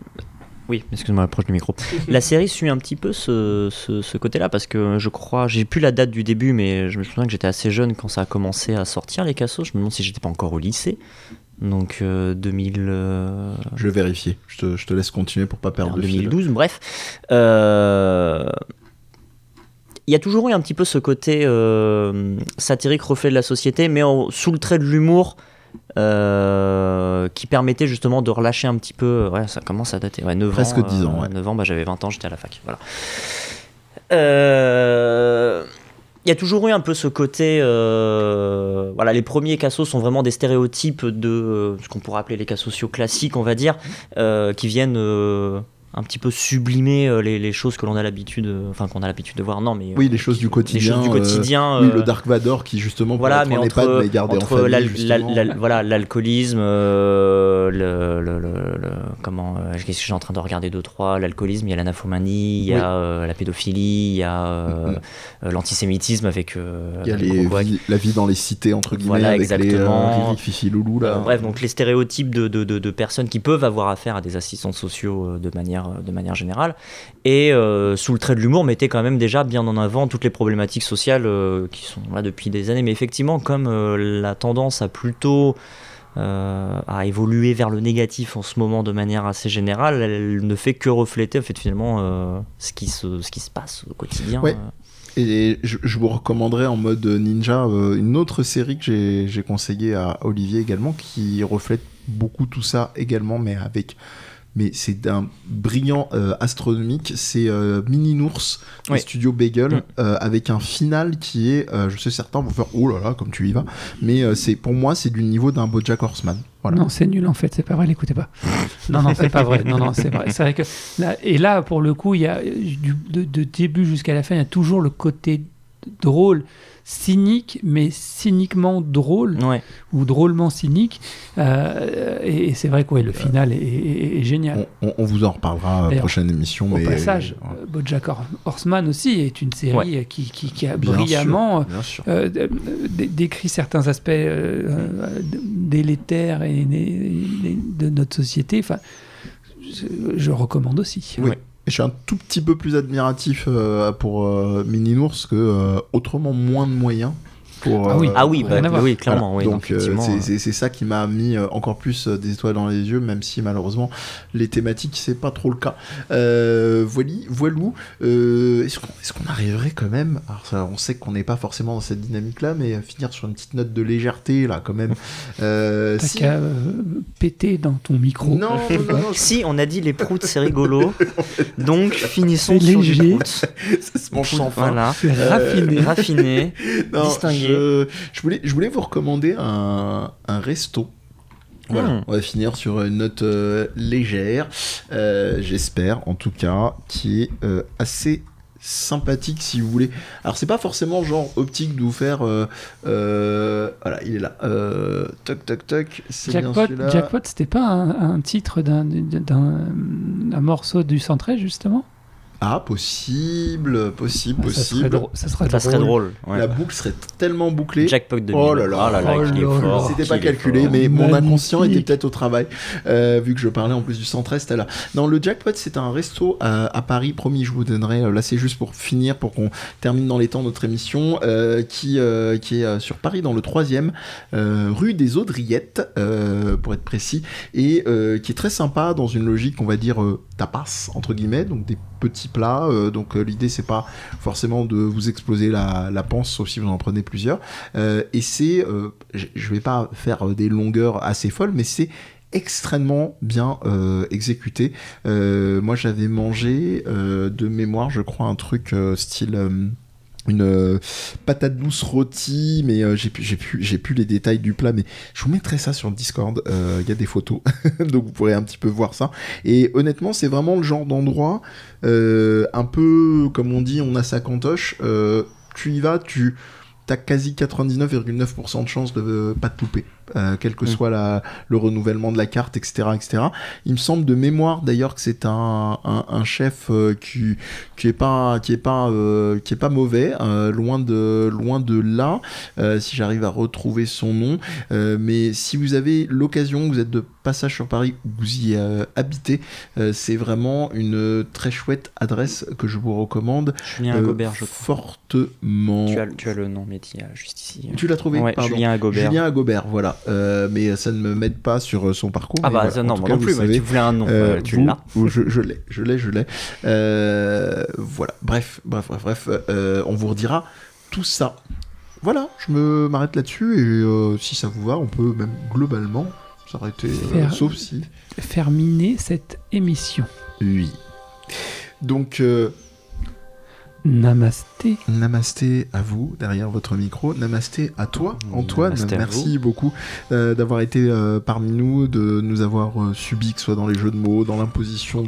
Oui, excuse-moi, approche du micro. la série suit un petit peu ce, ce, côté-là parce que je crois, j'ai plus la date du début, mais je me souviens que j'étais assez jeune quand ça a commencé à sortir les cassos. Je me demande si j'étais pas encore au lycée. Donc 2000. Euh, euh, je vais vérifier. Je te, je te, laisse continuer pour pas perdre de 2012, bref. Euh, il y a toujours eu un petit peu ce côté satirique reflet de la société, mais sous le trait de l'humour. qui permettait justement de relâcher un petit peu. Ouais, ça commence à dater. Ouais, 9 Presque ans, 10 ans. Ouais. 9 ans, bah, j'avais 20 ans, j'étais à la fac. Voilà. Euh il y a toujours eu un peu ce côté. Euh, voilà, les premiers cassos sont vraiment des stéréotypes de ce qu'on pourrait appeler les cas sociaux classiques, on va dire, qui viennent un petit peu sublimer euh, les, les, choses que l'on a l'habitude, euh, enfin qu'on a l'habitude de voir. Non, mais oui, les choses du quotidien. du quotidien. oui, le Dark Vador qui justement voilà, mais entre, pas garder entre en voilà l'alcoolisme, le, le, le, comment, qu'est-ce que j'ai en train de regarder deux trois, l'alcoolisme, il y a l'anaphomanie, il y a la pédophilie, il y a l'antisémitisme avec. il y a les la vie dans les cités entre guillemets voilà, avec exactement. les Fifi Loulou là. bref, donc les stéréotypes de, de, de, de personnes qui peuvent avoir affaire à des assistants sociaux de manière de manière générale. Et euh, sous le trait de l'humour, mettait quand même déjà bien en avant toutes les problématiques sociales euh, qui sont là depuis des années. Mais effectivement, comme euh, la tendance a plutôt à évoluer vers le négatif en ce moment de manière assez générale, elle ne fait que refléter en fait, finalement ce, qui se, ce qui se passe au quotidien. Et je, vous recommanderais en mode ninja une autre série que j'ai conseillé à Olivier également, qui reflète beaucoup tout ça également, mais avec mais c'est d'un brillant euh, astronomique. C'est euh, Mini Nours, studio Bagel, mm. euh, avec un final qui est, je sais certains vont faire oh là là, comme tu y vas, mais c'est pour moi c'est du niveau d'un BoJack Horseman. Voilà. Non, c'est nul en fait, c'est pas vrai, l'écoutez pas. Non, non, c'est pas vrai. Non, non, c'est vrai. C'est vrai que là, et là, pour le coup, il y a du, de, de début jusqu'à la fin, il y a toujours le côté drôle cynique, mais cyniquement drôle, ou drôlement cynique. Euh, et, c'est vrai que le final est, génial. On, vous en reparlera la prochaine émission. Au passage, euh, Bojack Horseman aussi est une série qui, qui, a brillamment euh, décrit certains aspects délétères et, de notre société. Enfin, je, recommande aussi. Oui je suis un tout petit peu plus admiratif euh, pour euh, Mini Nours que euh, autrement moins de moyens ah oui, euh, ah oui, bah, oui clairement. donc euh, c'est ça qui m'a mis euh, encore plus des étoiles dans les yeux, même si malheureusement les thématiques c'est pas trop le cas. voilou. Est-ce qu'on arriverait quand même Alors ça, on sait qu'on n'est pas forcément dans cette dynamique-là, mais finir sur une petite note de légèreté là quand même. T'as si... qu'à péter dans ton micro. Non, non, non, si on a dit les proutes c'est rigolo, donc finissons sur léger. les proutes. ça se mange sans fin. Voilà. Raffiné, raffiné, distingué je, voulais, je voulais vous recommander un, un resto. Voilà, hmm. on va finir sur une note euh, légère, euh, j'espère en tout cas, qui est euh, assez sympathique si vous voulez. Alors c'est pas forcément genre optique de vous faire, voilà, il est là, toc toc toc, c'est Jackpot, Jackpot, c'était pas un, un titre d'un morceau du centré justement? Ah, possible, possible, ah, possible. Ça serait, ça serait, drôle. La boucle serait tellement bouclée. Jackpot de Oh là là, oh C'était pas calculé, mais mon inconscient était peut-être au travail, euh, vu que je parlais en plus du centre-est là. Non, le Jackpot, c'est un resto à, Paris. Promis, je vous donnerai. Euh, là, c'est juste pour finir, pour qu'on termine dans les temps notre émission, euh, qui, qui est sur Paris, dans le 3 rue des Audriettes, pour être précis, et qui est très sympa dans une logique, on va dire, tapas, entre guillemets, donc des petits plats. Euh, donc euh, l'idée c'est pas forcément de vous exploser la, la panse, sauf si vous en prenez plusieurs. Euh, et c'est, je vais pas faire des longueurs assez folles, mais c'est extrêmement bien exécuté. moi, j'avais mangé de mémoire, je crois, un truc style une euh, patate douce rôtie, mais euh, j'ai plus, les détails du plat, mais je vous mettrai ça sur Discord. Euh, il y a des photos, donc vous pourrez un petit peu voir ça. Et honnêtement, c'est vraiment le genre d'endroit, un peu comme on dit, on a sa cantoche. tu y vas, tu as quasi 99,9% de chance de pas te louper. Euh, quel que mm. soit la, le renouvellement de la carte, etc., etc. Il me semble de mémoire d'ailleurs que c'est un, un, chef euh, qui qui est pas qui est pas euh, qui est pas mauvais, loin de loin de là. si j'arrive à retrouver son nom, mais si vous avez l'occasion, vous êtes de passage sur Paris, vous y habitez, c'est vraiment une très chouette adresse que je vous recommande. Julien Agobert, je fortement. Tu as, tu as le nom, mais juste ici. Tu l'as trouvé ouais, Julien Agobert. Julien Agobert, voilà. Euh, mais ça ne me m'aide pas sur euh, son parcours. Ah bah non, moi non plus, tu voulais un nom, euh, tu l'as. Je, l'ai, je l'ai, je l'ai. voilà, bref, bref, bref, bref, on vous redira tout ça. Voilà, je me m'arrête là-dessus et si ça vous va, on peut même globalement s'arrêter, sauf si... Terminer cette émission. Oui. Donc... Namasté. Namasté à vous, derrière votre micro. Namasté à toi, Antoine. merci beaucoup euh, d'avoir été euh, parmi nous, de nous avoir euh, subi, que ce soit dans les jeux de mots, dans l'imposition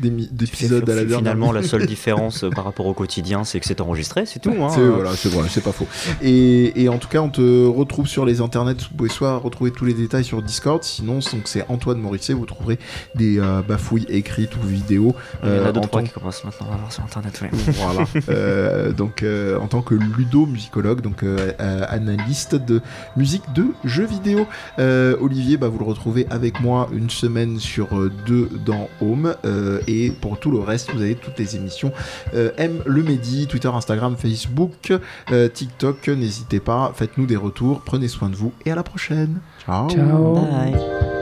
d'épisodes à la dernière. Finalement, la seule différence par rapport au quotidien, c'est que c'est enregistré, c'est tout. Hein. C'est voilà, vrai, c'est pas faux. Et, en tout cas, on te retrouve sur les internets. Vous pouvez soit retrouver tous les détails sur Discord, sinon c'est Antoine Morisset. Vous trouverez des bafouilles écrites ou vidéos. Il y en a deux, trois qui commencent maintenant à voir sur internet. Voilà. Euh, donc euh, en tant que ludo-musicologue, donc euh, analyste de musique de jeux vidéo. Olivier, bah, vous le retrouvez avec moi une semaine sur deux dans Home. et pour tout le reste, vous avez toutes les émissions M le Medi, Twitter, Instagram, Facebook, TikTok. N'hésitez pas, faites-nous des retours, prenez soin de vous et à la prochaine. Ciao. Ciao. Bye.